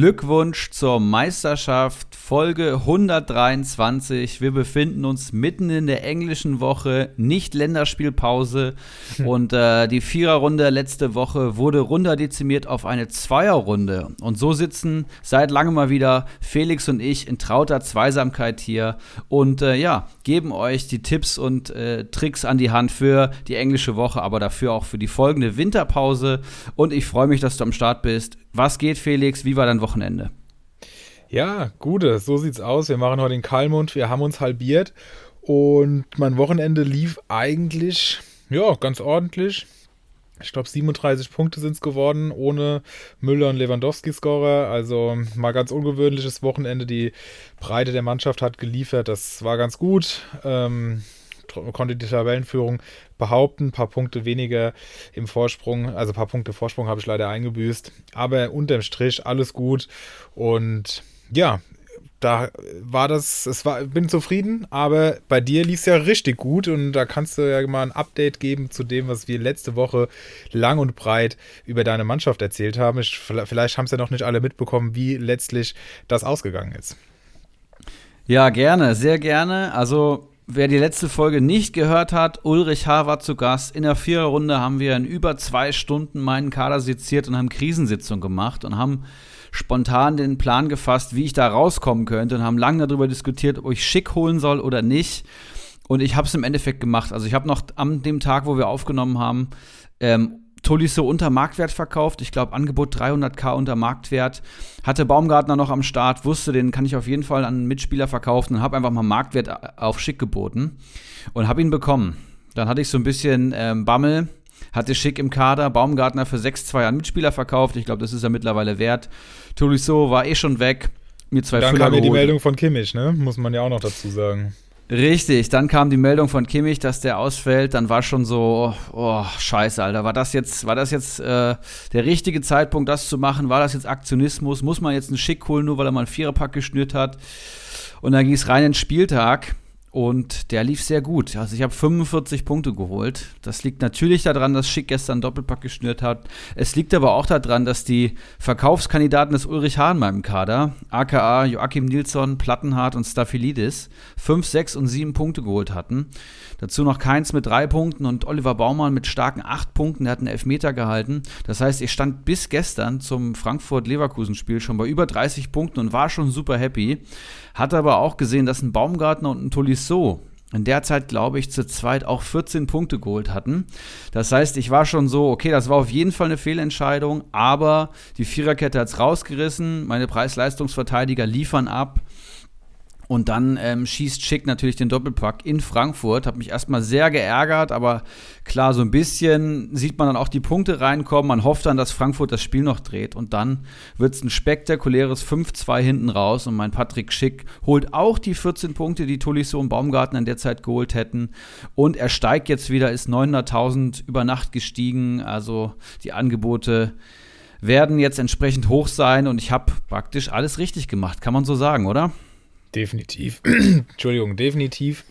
Glückwunsch zur Meisterschaft, Folge 123. Wir befinden uns mitten in der englischen Woche, nicht Länderspielpause. Hm. Und äh, die Viererrunde letzte Woche wurde runterdezimiert auf eine Zweierrunde. Und so sitzen seit langem mal wieder Felix und ich in trauter Zweisamkeit hier und äh, ja, geben euch die Tipps und äh, Tricks an die Hand für die englische Woche, aber dafür auch für die folgende Winterpause. Und ich freue mich, dass du am Start bist. Was geht, Felix? Wie war dein Wochenende? Ja, gute, so sieht's aus. Wir machen heute den Kalmund, wir haben uns halbiert und mein Wochenende lief eigentlich, ja, ganz ordentlich. Ich glaube, 37 Punkte sind es geworden, ohne Müller und Lewandowski-Scorer. Also mal ganz ungewöhnliches Wochenende. Die Breite der Mannschaft hat geliefert. Das war ganz gut. Ähm, konnte die Tabellenführung behaupten. Ein paar Punkte weniger im Vorsprung, also ein paar Punkte Vorsprung habe ich leider eingebüßt. Aber unterm Strich alles gut. Und ja, da war das, es war, bin zufrieden, aber bei dir lief es ja richtig gut und da kannst du ja mal ein Update geben zu dem, was wir letzte Woche lang und breit über deine Mannschaft erzählt haben. Ich, vielleicht haben es ja noch nicht alle mitbekommen, wie letztlich das ausgegangen ist. Ja, gerne, sehr gerne. Also Wer die letzte Folge nicht gehört hat, Ulrich H. war zu Gast. In der Viererrunde haben wir in über zwei Stunden meinen Kader seziert und haben Krisensitzung gemacht und haben spontan den Plan gefasst, wie ich da rauskommen könnte und haben lange darüber diskutiert, ob ich schick holen soll oder nicht. Und ich habe es im Endeffekt gemacht. Also ich habe noch an dem Tag, wo wir aufgenommen haben, ähm, Tolisso unter Marktwert verkauft. Ich glaube, Angebot 300k unter Marktwert. Hatte Baumgartner noch am Start, wusste, den kann ich auf jeden Fall an einen Mitspieler verkaufen und habe einfach mal Marktwert auf Schick geboten und habe ihn bekommen. Dann hatte ich so ein bisschen ähm, Bammel, hatte Schick im Kader, Baumgartner für 6-2 an Mitspieler verkauft. Ich glaube, das ist er mittlerweile wert. Tolisso war eh schon weg. Mir zwei Dann Füller kam ja die Meldung von Kimmich, ne? Muss man ja auch noch dazu sagen. Richtig, dann kam die Meldung von Kimmich, dass der ausfällt. Dann war schon so, oh, scheiße, Alter. War das jetzt, war das jetzt äh, der richtige Zeitpunkt, das zu machen? War das jetzt Aktionismus? Muss man jetzt einen Schick holen, nur weil er mal einen Viererpack geschnürt hat? Und dann ging es rein in den Spieltag. Und der lief sehr gut. Also ich habe 45 Punkte geholt. Das liegt natürlich daran, dass Schick gestern Doppelpack geschnürt hat. Es liegt aber auch daran, dass die Verkaufskandidaten des Ulrich Hahn meinem Kader, aka Joachim Nilsson, Plattenhardt und Staphylidis, 5, 6 und 7 Punkte geholt hatten. Dazu noch Keins mit 3 Punkten und Oliver Baumann mit starken 8 Punkten. Der hat einen Elfmeter gehalten. Das heißt, ich stand bis gestern zum Frankfurt-Leverkusen-Spiel schon bei über 30 Punkten und war schon super happy. Hat aber auch gesehen, dass ein Baumgartner und ein Tolisso in der Zeit, glaube ich, zu zweit auch 14 Punkte geholt hatten. Das heißt, ich war schon so, okay, das war auf jeden Fall eine Fehlentscheidung, aber die Viererkette hat es rausgerissen. Meine Preis-Leistungsverteidiger liefern ab. Und dann ähm, schießt Schick natürlich den Doppelpack in Frankfurt. Hat mich erstmal sehr geärgert, aber klar, so ein bisschen sieht man dann auch die Punkte reinkommen. Man hofft dann, dass Frankfurt das Spiel noch dreht. Und dann wird es ein spektakuläres 5-2 hinten raus. Und mein Patrick Schick holt auch die 14 Punkte, die Tolisso und Baumgarten in der Zeit geholt hätten. Und er steigt jetzt wieder, ist 900.000 über Nacht gestiegen. Also die Angebote werden jetzt entsprechend hoch sein. Und ich habe praktisch alles richtig gemacht, kann man so sagen, oder? Definitiv. Entschuldigung, definitiv.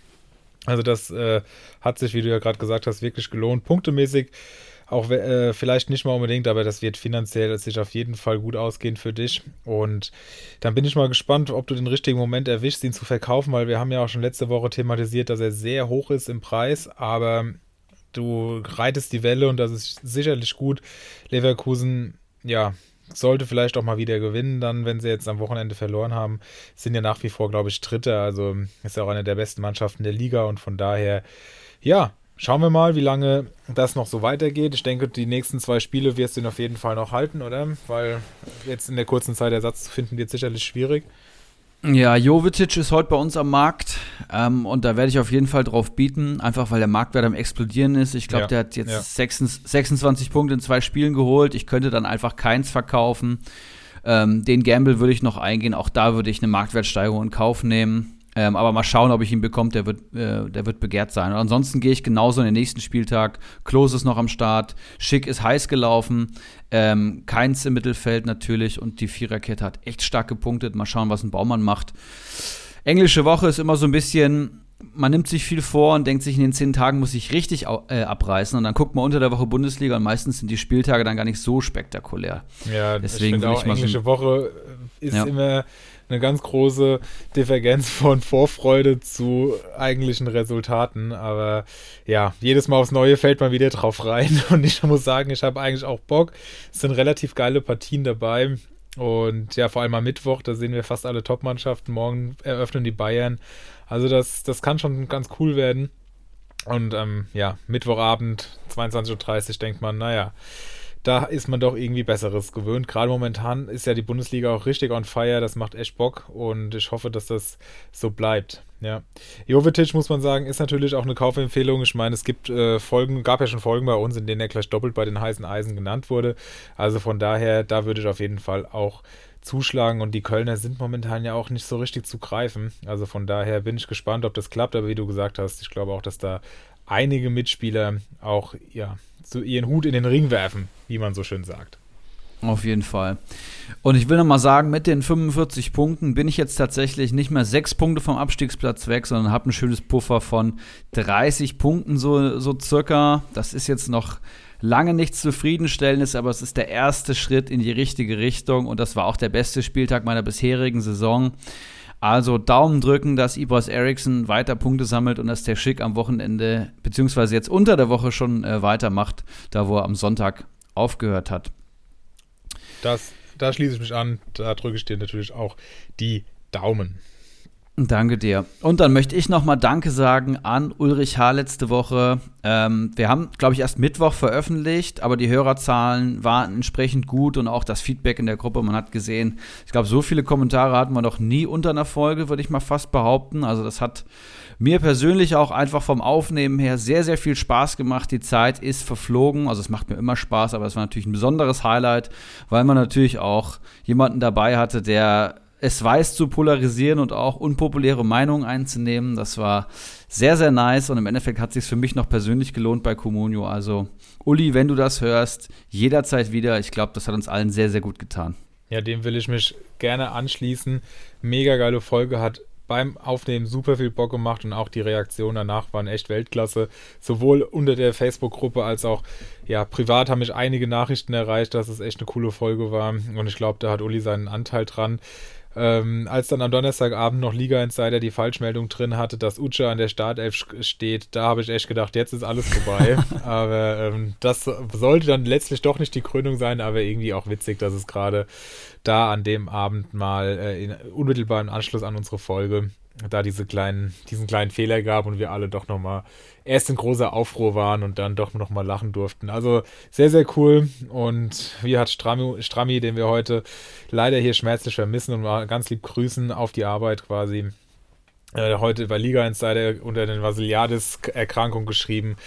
Also das äh, hat sich, wie du ja gerade gesagt hast, wirklich gelohnt. Punktemäßig auch äh, vielleicht nicht mal unbedingt, aber das wird finanziell sich auf jeden Fall gut ausgehen für dich. Und dann bin ich mal gespannt, ob du den richtigen Moment erwischst, ihn zu verkaufen, weil wir haben ja auch schon letzte Woche thematisiert, dass er sehr hoch ist im Preis, aber du reitest die Welle und das ist sicherlich gut. Leverkusen, ja, sollte vielleicht auch mal wieder gewinnen, dann, wenn sie jetzt am Wochenende verloren haben. Sind ja nach wie vor, glaube ich, Dritte. Also ist ja auch eine der besten Mannschaften der Liga und von daher, ja, schauen wir mal, wie lange das noch so weitergeht. Ich denke, die nächsten zwei Spiele wirst du ihn auf jeden Fall noch halten, oder? Weil jetzt in der kurzen Zeit Ersatz zu finden wird sicherlich schwierig. Ja, Jovetic ist heute bei uns am Markt ähm, und da werde ich auf jeden Fall drauf bieten, einfach weil der Marktwert am explodieren ist. Ich glaube, ja, der hat jetzt ja. 26, 26 Punkte in zwei Spielen geholt. Ich könnte dann einfach keins verkaufen. Ähm, den Gamble würde ich noch eingehen. Auch da würde ich eine Marktwertsteigerung in Kauf nehmen. Ähm, aber mal schauen, ob ich ihn bekomme. Der wird, äh, der wird begehrt sein. Und ansonsten gehe ich genauso in den nächsten Spieltag. Klos ist noch am Start. Schick ist heiß gelaufen. Ähm, Keins im Mittelfeld natürlich. Und die Viererkette hat echt stark gepunktet. Mal schauen, was ein Baumann macht. Englische Woche ist immer so ein bisschen man nimmt sich viel vor und denkt sich, in den zehn Tagen muss ich richtig äh, abreißen. Und dann guckt man unter der Woche Bundesliga und meistens sind die Spieltage dann gar nicht so spektakulär. Ja, deswegen ich auch, ich englische so Woche ist ja. immer eine ganz große Divergenz von Vorfreude zu eigentlichen Resultaten. Aber ja, jedes Mal aufs Neue fällt man wieder drauf rein. Und ich muss sagen, ich habe eigentlich auch Bock. Es sind relativ geile Partien dabei. Und ja, vor allem am Mittwoch, da sehen wir fast alle Top-Mannschaften. Morgen eröffnen die Bayern. Also das, das kann schon ganz cool werden. Und ähm, ja, Mittwochabend, 22.30 Uhr, denkt man, naja, da ist man doch irgendwie Besseres gewöhnt. Gerade momentan ist ja die Bundesliga auch richtig on fire. Das macht echt Bock und ich hoffe, dass das so bleibt. Ja. Jovetic, muss man sagen, ist natürlich auch eine Kaufempfehlung. Ich meine, es gibt äh, Folgen, gab ja schon Folgen bei uns, in denen er gleich doppelt bei den heißen Eisen genannt wurde. Also von daher, da würde ich auf jeden Fall auch zuschlagen und die Kölner sind momentan ja auch nicht so richtig zu greifen. Also von daher bin ich gespannt, ob das klappt, aber wie du gesagt hast, ich glaube auch, dass da einige Mitspieler auch ja, so ihren Hut in den Ring werfen, wie man so schön sagt. Auf jeden Fall. Und ich will nochmal sagen, mit den 45 Punkten bin ich jetzt tatsächlich nicht mehr sechs Punkte vom Abstiegsplatz weg, sondern habe ein schönes Puffer von 30 Punkten, so, so circa. Das ist jetzt noch lange nichts Zufriedenstellendes, aber es ist der erste Schritt in die richtige Richtung und das war auch der beste Spieltag meiner bisherigen Saison. Also Daumen drücken, dass Ibras Eriksson weiter Punkte sammelt und dass der Schick am Wochenende, beziehungsweise jetzt unter der Woche schon äh, weitermacht, da wo er am Sonntag aufgehört hat. Das, da schließe ich mich an, da drücke ich dir natürlich auch die Daumen. Danke dir. Und dann möchte ich nochmal Danke sagen an Ulrich H. letzte Woche. Ähm, wir haben, glaube ich, erst Mittwoch veröffentlicht, aber die Hörerzahlen waren entsprechend gut und auch das Feedback in der Gruppe. Man hat gesehen, ich glaube, so viele Kommentare hatten wir noch nie unter einer Folge, würde ich mal fast behaupten. Also, das hat mir persönlich auch einfach vom Aufnehmen her sehr, sehr viel Spaß gemacht. Die Zeit ist verflogen. Also, es macht mir immer Spaß, aber es war natürlich ein besonderes Highlight, weil man natürlich auch jemanden dabei hatte, der es weiß zu polarisieren und auch unpopuläre Meinungen einzunehmen. Das war sehr, sehr nice und im Endeffekt hat es sich für mich noch persönlich gelohnt bei Comunio. Also, Uli, wenn du das hörst, jederzeit wieder. Ich glaube, das hat uns allen sehr, sehr gut getan. Ja, dem will ich mich gerne anschließen. Mega geile Folge, hat beim Aufnehmen super viel Bock gemacht und auch die Reaktionen danach waren echt Weltklasse. Sowohl unter der Facebook-Gruppe als auch ja, privat haben mich einige Nachrichten erreicht, dass es echt eine coole Folge war und ich glaube, da hat Uli seinen Anteil dran. Ähm, als dann am Donnerstagabend noch Liga Insider die Falschmeldung drin hatte, dass Uche an der Startelf steht, da habe ich echt gedacht, jetzt ist alles vorbei. aber ähm, das sollte dann letztlich doch nicht die Krönung sein, aber irgendwie auch witzig, dass es gerade da an dem Abend mal äh, in unmittelbaren Anschluss an unsere Folge da diese kleinen, diesen kleinen Fehler gab und wir alle doch nochmal erst in großer Aufruhr waren und dann doch nochmal lachen durften. Also sehr, sehr cool. Und wie hat Strammi, Strammi, den wir heute leider hier schmerzlich vermissen und mal ganz lieb grüßen auf die Arbeit quasi, äh, heute bei Liga Insider unter den Vasiliadis-Erkrankung geschrieben.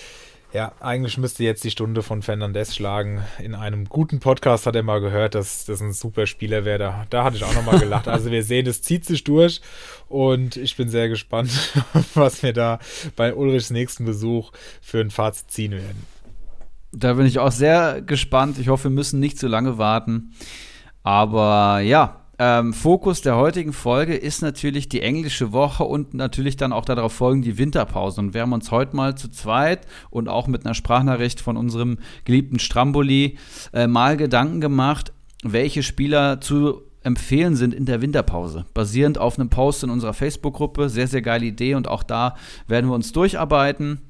Ja, eigentlich müsste jetzt die Stunde von Fernandez schlagen. In einem guten Podcast hat er mal gehört, dass das ein super Spieler wäre. Da, da hatte ich auch nochmal gelacht. Also wir sehen, es zieht sich durch und ich bin sehr gespannt, was wir da bei Ulrichs nächsten Besuch für ein Fazit ziehen werden. Da bin ich auch sehr gespannt. Ich hoffe, wir müssen nicht zu lange warten. Aber ja, ähm, Fokus der heutigen Folge ist natürlich die englische Woche und natürlich dann auch darauf folgen die Winterpause. Und wir haben uns heute mal zu zweit und auch mit einer Sprachnachricht von unserem geliebten Stramboli äh, mal Gedanken gemacht, welche Spieler zu empfehlen sind in der Winterpause. Basierend auf einem Post in unserer Facebook-Gruppe. Sehr, sehr geile Idee und auch da werden wir uns durcharbeiten.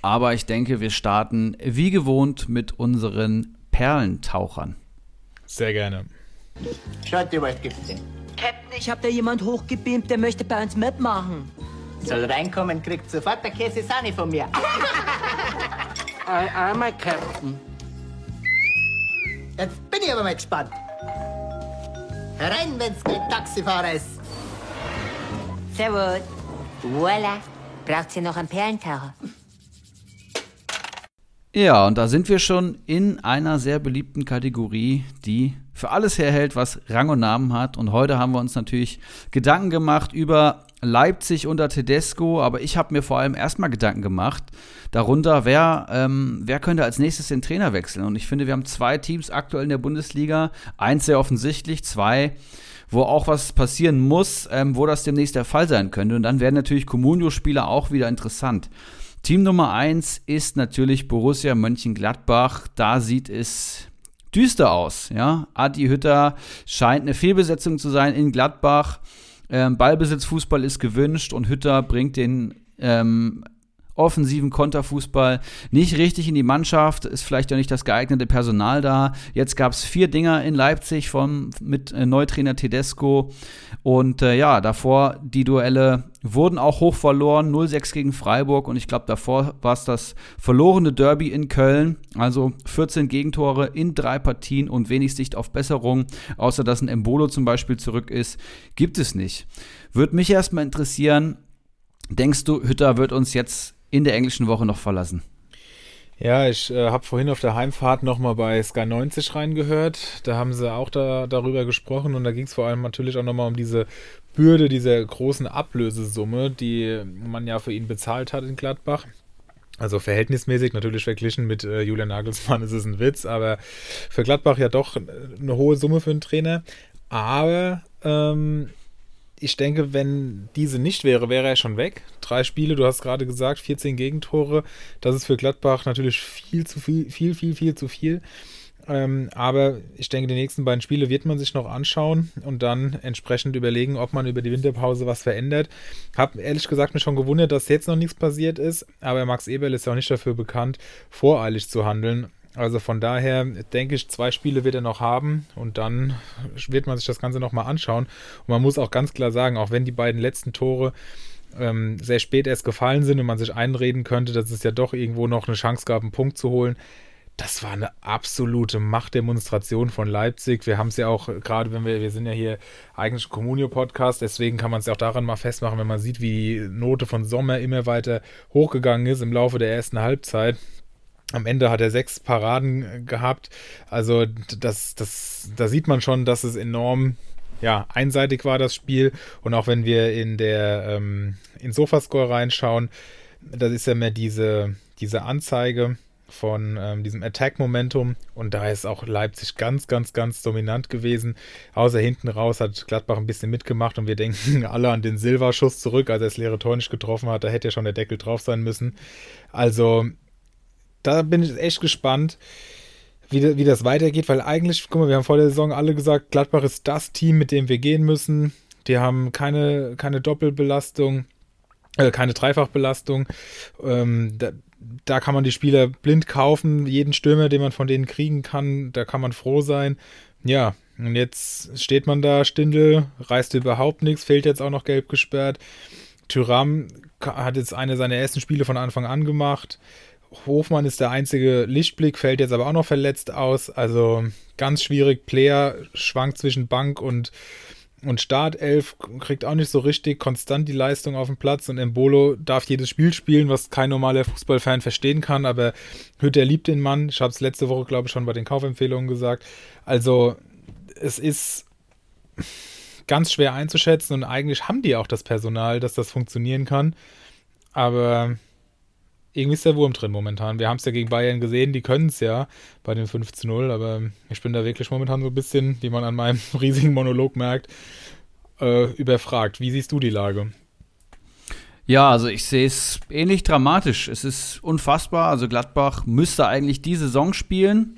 Aber ich denke, wir starten wie gewohnt mit unseren Perlentauchern. Sehr gerne. Schaut dir, was gibt's denn? Captain, ich hab da jemand hochgebeamt, der möchte bei uns mitmachen. Soll reinkommen, kriegt sofort der Käse Sahne von mir. Einmal, Captain. Jetzt bin ich aber mal gespannt. Herein, wenn's kein Taxifahrer ist. Servus. Voila. Braucht ihr noch einen Perlentaucher? Ja, und da sind wir schon in einer sehr beliebten Kategorie, die für alles herhält, was Rang und Namen hat. Und heute haben wir uns natürlich Gedanken gemacht über Leipzig unter Tedesco, aber ich habe mir vor allem erstmal Gedanken gemacht, darunter, wer, ähm, wer könnte als nächstes den Trainer wechseln. Und ich finde, wir haben zwei Teams aktuell in der Bundesliga, eins sehr offensichtlich, zwei, wo auch was passieren muss, ähm, wo das demnächst der Fall sein könnte. Und dann werden natürlich Comunio-Spieler auch wieder interessant. Team Nummer eins ist natürlich Borussia Mönchengladbach. Da sieht es düster aus. Ja? Adi Hütter scheint eine Fehlbesetzung zu sein in Gladbach. Ähm, Ballbesitzfußball ist gewünscht und Hütter bringt den ähm, offensiven Konterfußball nicht richtig in die Mannschaft, ist vielleicht auch nicht das geeignete Personal da. Jetzt gab es vier Dinger in Leipzig von, mit äh, Neutrainer Tedesco und äh, ja, davor die Duelle wurden auch hoch verloren, 0-6 gegen Freiburg und ich glaube davor war es das verlorene Derby in Köln, also 14 Gegentore in drei Partien und wenig Sicht auf Besserung, außer dass ein Embolo zum Beispiel zurück ist, gibt es nicht. Würde mich erstmal interessieren, denkst du, Hütter wird uns jetzt in der englischen Woche noch verlassen. Ja, ich äh, habe vorhin auf der Heimfahrt nochmal bei Sky 90 reingehört. Da haben sie auch da, darüber gesprochen und da ging es vor allem natürlich auch nochmal um diese Bürde dieser großen Ablösesumme, die man ja für ihn bezahlt hat in Gladbach. Also verhältnismäßig natürlich verglichen mit äh, Julian Nagelsmann ist es ein Witz, aber für Gladbach ja doch eine hohe Summe für einen Trainer. Aber ähm, ich denke, wenn diese nicht wäre, wäre er schon weg. Drei Spiele, du hast gerade gesagt, 14 Gegentore. Das ist für Gladbach natürlich viel zu viel, viel, viel, viel zu viel. Ähm, aber ich denke, die nächsten beiden Spiele wird man sich noch anschauen und dann entsprechend überlegen, ob man über die Winterpause was verändert. Hab ehrlich gesagt mich schon gewundert, dass jetzt noch nichts passiert ist, aber Max Eberl ist ja auch nicht dafür bekannt, voreilig zu handeln. Also von daher denke ich, zwei Spiele wird er noch haben und dann wird man sich das Ganze nochmal anschauen. Und man muss auch ganz klar sagen, auch wenn die beiden letzten Tore ähm, sehr spät erst gefallen sind und man sich einreden könnte, dass es ja doch irgendwo noch eine Chance gab, einen Punkt zu holen. Das war eine absolute Machtdemonstration von Leipzig. Wir haben es ja auch, gerade wenn wir, wir sind ja hier eigentlich Communio-Podcast, deswegen kann man es ja auch daran mal festmachen, wenn man sieht, wie die Note von Sommer immer weiter hochgegangen ist im Laufe der ersten Halbzeit. Am Ende hat er sechs Paraden gehabt. Also das, das, da sieht man schon, dass es enorm ja, einseitig war, das Spiel. Und auch wenn wir in der ähm, in Sofascore reinschauen, das ist ja mehr diese, diese Anzeige von ähm, diesem Attack-Momentum. Und da ist auch Leipzig ganz, ganz, ganz dominant gewesen. Außer hinten raus hat Gladbach ein bisschen mitgemacht und wir denken alle an den Silva-Schuss zurück, als er das leere Tor nicht getroffen hat. Da hätte ja schon der Deckel drauf sein müssen. Also da bin ich echt gespannt, wie, wie das weitergeht, weil eigentlich, guck mal, wir haben vor der Saison alle gesagt, Gladbach ist das Team, mit dem wir gehen müssen. Die haben keine, keine Doppelbelastung, äh, keine Dreifachbelastung. Ähm, da, kann man die Spieler blind kaufen. Jeden Stürmer, den man von denen kriegen kann, da kann man froh sein. Ja, und jetzt steht man da, Stindel, reißt überhaupt nichts, fehlt jetzt auch noch gelb gesperrt. Tyram hat jetzt eine seiner ersten Spiele von Anfang an gemacht. Hofmann ist der einzige Lichtblick, fällt jetzt aber auch noch verletzt aus. Also ganz schwierig. Player schwankt zwischen Bank und, und Startelf, kriegt auch nicht so richtig konstant die Leistung auf dem Platz. Und Embolo darf jedes Spiel spielen, was kein normaler Fußballfan verstehen kann. Aber Hütter liebt den Mann. Ich habe es letzte Woche, glaube ich, schon bei den Kaufempfehlungen gesagt. Also es ist ganz schwer einzuschätzen und eigentlich haben die auch das Personal, dass das funktionieren kann. Aber irgendwie ist der Wurm drin momentan. Wir haben es ja gegen Bayern gesehen, die können es ja bei den 5 zu 0, aber ich bin da wirklich momentan so ein bisschen, wie man an meinem riesigen Monolog merkt, äh, überfragt. Wie siehst du die Lage? Ja, also ich sehe es ähnlich dramatisch. Es ist unfassbar. Also Gladbach müsste eigentlich die Saison spielen,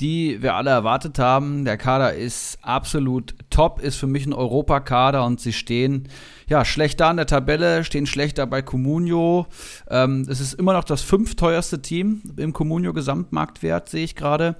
die wir alle erwartet haben. Der Kader ist absolut top, ist für mich ein Europakader und sie stehen ja schlecht da in der Tabelle, stehen schlechter bei Comunio. Ähm, es ist immer noch das fünfteuerste Team im Comunio Gesamtmarktwert, sehe ich gerade.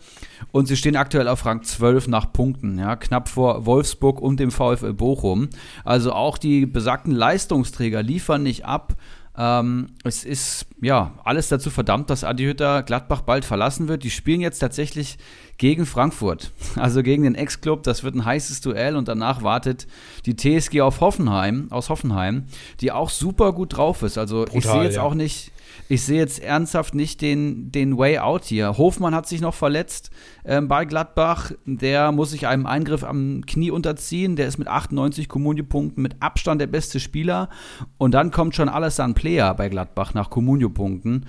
Und sie stehen aktuell auf Rang 12 nach Punkten, ja, knapp vor Wolfsburg und dem VfL Bochum. Also auch die besagten Leistungsträger liefern nicht ab. Ähm, es ist ja alles dazu verdammt, dass Adi Hütter Gladbach bald verlassen wird. Die spielen jetzt tatsächlich gegen Frankfurt, also gegen den Ex-Club. Das wird ein heißes Duell und danach wartet die TSG auf Hoffenheim, aus Hoffenheim, die auch super gut drauf ist. Also Brutal, ich sehe jetzt ja. auch nicht, ich sehe jetzt ernsthaft nicht den, den Way out hier. Hofmann hat sich noch verletzt ähm, bei Gladbach. Der muss sich einem Eingriff am Knie unterziehen. Der ist mit 98 Kommunio-Punkten mit Abstand der beste Spieler. Und dann kommt schon alles an Player bei Gladbach nach Kommunio-Punkten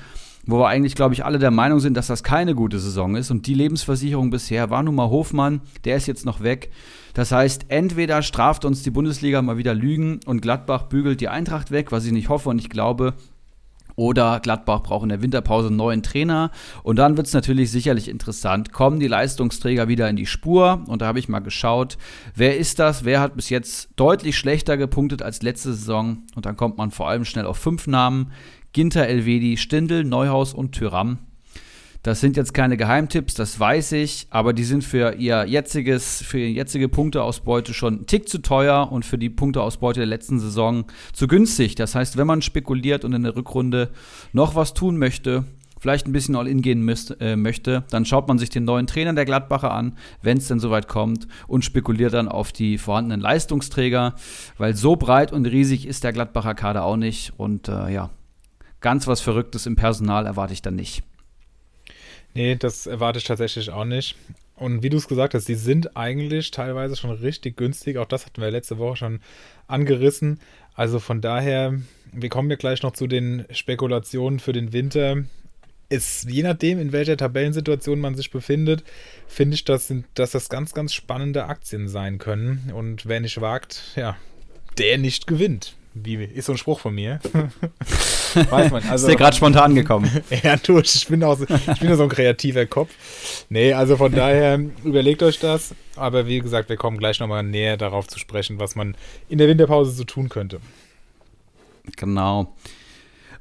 wo wir eigentlich, glaube ich, alle der Meinung sind, dass das keine gute Saison ist. Und die Lebensversicherung bisher war nun mal Hofmann, der ist jetzt noch weg. Das heißt, entweder straft uns die Bundesliga mal wieder Lügen und Gladbach bügelt die Eintracht weg, was ich nicht hoffe und ich glaube. Oder Gladbach braucht in der Winterpause einen neuen Trainer. Und dann wird es natürlich sicherlich interessant. Kommen die Leistungsträger wieder in die Spur? Und da habe ich mal geschaut, wer ist das? Wer hat bis jetzt deutlich schlechter gepunktet als letzte Saison? Und dann kommt man vor allem schnell auf fünf Namen. Ginter, Elvedi, Stindl, Neuhaus und Tyram. Das sind jetzt keine Geheimtipps, das weiß ich, aber die sind für ihr jetziges, für ihre jetzige Punkteausbeute schon einen Tick zu teuer und für die Punkteausbeute der letzten Saison zu günstig. Das heißt, wenn man spekuliert und in der Rückrunde noch was tun möchte, vielleicht ein bisschen all in gehen müsst, äh, möchte, dann schaut man sich den neuen Trainer der Gladbacher an, wenn es denn soweit kommt und spekuliert dann auf die vorhandenen Leistungsträger, weil so breit und riesig ist der Gladbacher Kader auch nicht und äh, ja, ganz was Verrücktes im Personal erwarte ich dann nicht. Nee, das erwarte ich tatsächlich auch nicht. Und wie du es gesagt hast, die sind eigentlich teilweise schon richtig günstig. Auch das hatten wir letzte Woche schon angerissen. Also von daher, wir kommen ja gleich noch zu den Spekulationen für den Winter. Ist, je nachdem, in welcher Tabellensituation man sich befindet, finde ich, dass, dass das ganz, ganz spannende Aktien sein können. Und wer nicht wagt, ja, der nicht gewinnt. Wie ist so ein Spruch von mir? Weiß man. Also, ist der gerade spontan gekommen? ja, du, ich bin, auch so, ich bin ja so ein kreativer Kopf. Nee, also von daher überlegt euch das. Aber wie gesagt, wir kommen gleich nochmal näher darauf zu sprechen, was man in der Winterpause so tun könnte. Genau.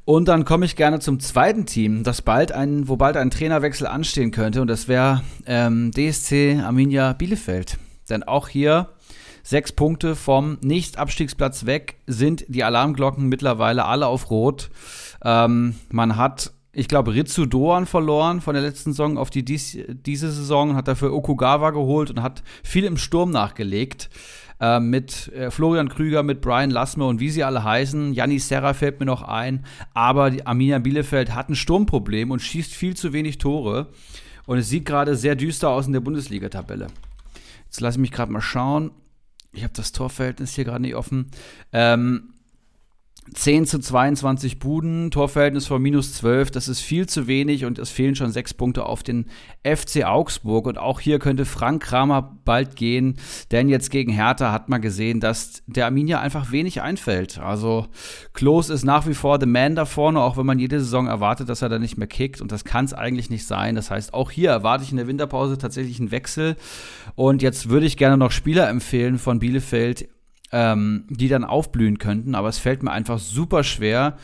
Und dann komme ich gerne zum zweiten Team, das bald ein, wo bald ein Trainerwechsel anstehen könnte. Und das wäre ähm, DSC Arminia Bielefeld. Denn auch hier Sechs Punkte vom Nicht-Abstiegsplatz weg sind die Alarmglocken mittlerweile alle auf Rot. Ähm, man hat ich glaube, Ritsu Doan verloren von der letzten Saison auf die dies, diese Saison, hat dafür Okugawa geholt und hat viel im Sturm nachgelegt. Äh, mit äh, Florian Krüger, mit Brian Lassme und wie sie alle heißen. Janni Serra fällt mir noch ein. Aber die Arminia Bielefeld hat ein Sturmproblem und schießt viel zu wenig Tore. Und es sieht gerade sehr düster aus in der Bundesliga-Tabelle. Jetzt lasse ich mich gerade mal schauen ich habe das Torverhältnis hier gerade nicht offen. Ähm, 10 zu 22 Buden, Torverhältnis von minus 12, das ist viel zu wenig und es fehlen schon sechs Punkte auf den FC Augsburg. Und auch hier könnte Frank Kramer bald gehen, denn jetzt gegen Hertha hat man gesehen, dass der Arminia einfach wenig einfällt. Also Klos ist nach wie vor the man da vorne, auch wenn man jede Saison erwartet, dass er da nicht mehr kickt. Und das kann es eigentlich nicht sein. Das heißt, auch hier erwarte ich in der Winterpause tatsächlich einen Wechsel. Und jetzt würde ich gerne noch Spieler empfehlen von Bielefeld, ähm, die dann aufblühen könnten. Aber es fällt mir einfach super schwer,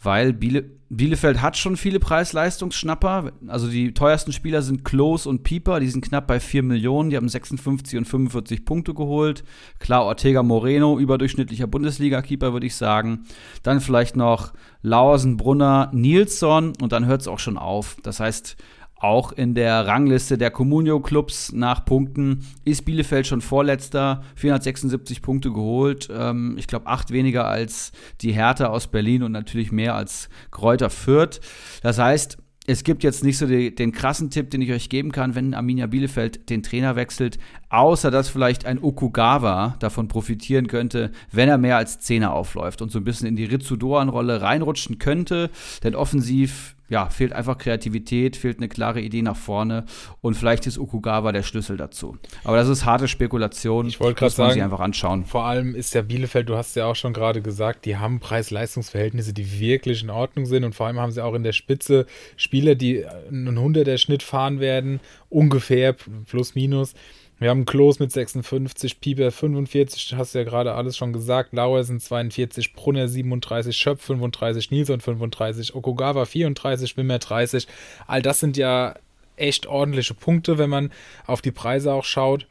weil Biele Bielefeld hat schon viele Preis-Leistungsschnapper. Also die teuersten Spieler sind Klos und Pieper, die sind knapp bei 4 Millionen, die haben 56 und 45 Punkte geholt. Klar, Ortega Moreno, überdurchschnittlicher Bundesliga-Keeper, würde ich sagen. Dann vielleicht noch Lausen, Brunner, Nilsson und dann hört es auch schon auf. Das heißt, auch in der Rangliste der Comunio-Clubs nach Punkten ist Bielefeld schon Vorletzter, 476 Punkte geholt. Ähm, ich glaube, acht weniger als die Hertha aus Berlin und natürlich mehr als Kräuter Fürth. Das heißt, es gibt jetzt nicht so die, den krassen Tipp, den ich euch geben kann, wenn Arminia Bielefeld den Trainer wechselt, außer dass vielleicht ein Okugawa davon profitieren könnte, wenn er mehr als Zehner aufläuft und so ein bisschen in die Ritsudoan-Rolle reinrutschen könnte. Denn offensiv ja, fehlt einfach Kreativität, fehlt eine klare Idee nach vorne und vielleicht ist Okugawa der Schlüssel dazu. Aber das ist harte Spekulation. Ich wollte gerade sagen, sich einfach anschauen. Vor allem ist ja Bielefeld, du hast ja auch schon gerade gesagt, die haben Preis-Leistungs-Verhältnisse, die wirklich in Ordnung sind und vor allem haben sie auch in der Spitze Spieler, die einen 100er Schnitt fahren werden, ungefähr plus minus. Wir haben Klos mit 56, Pieper 45, hast du ja gerade alles schon gesagt. Lauer sind 42, Brunner 37, Schöpf 35, Nilsson 35, Okugawa 34, Wimmer 30. All das sind ja echt ordentliche Punkte, wenn man auf die Preise auch schaut.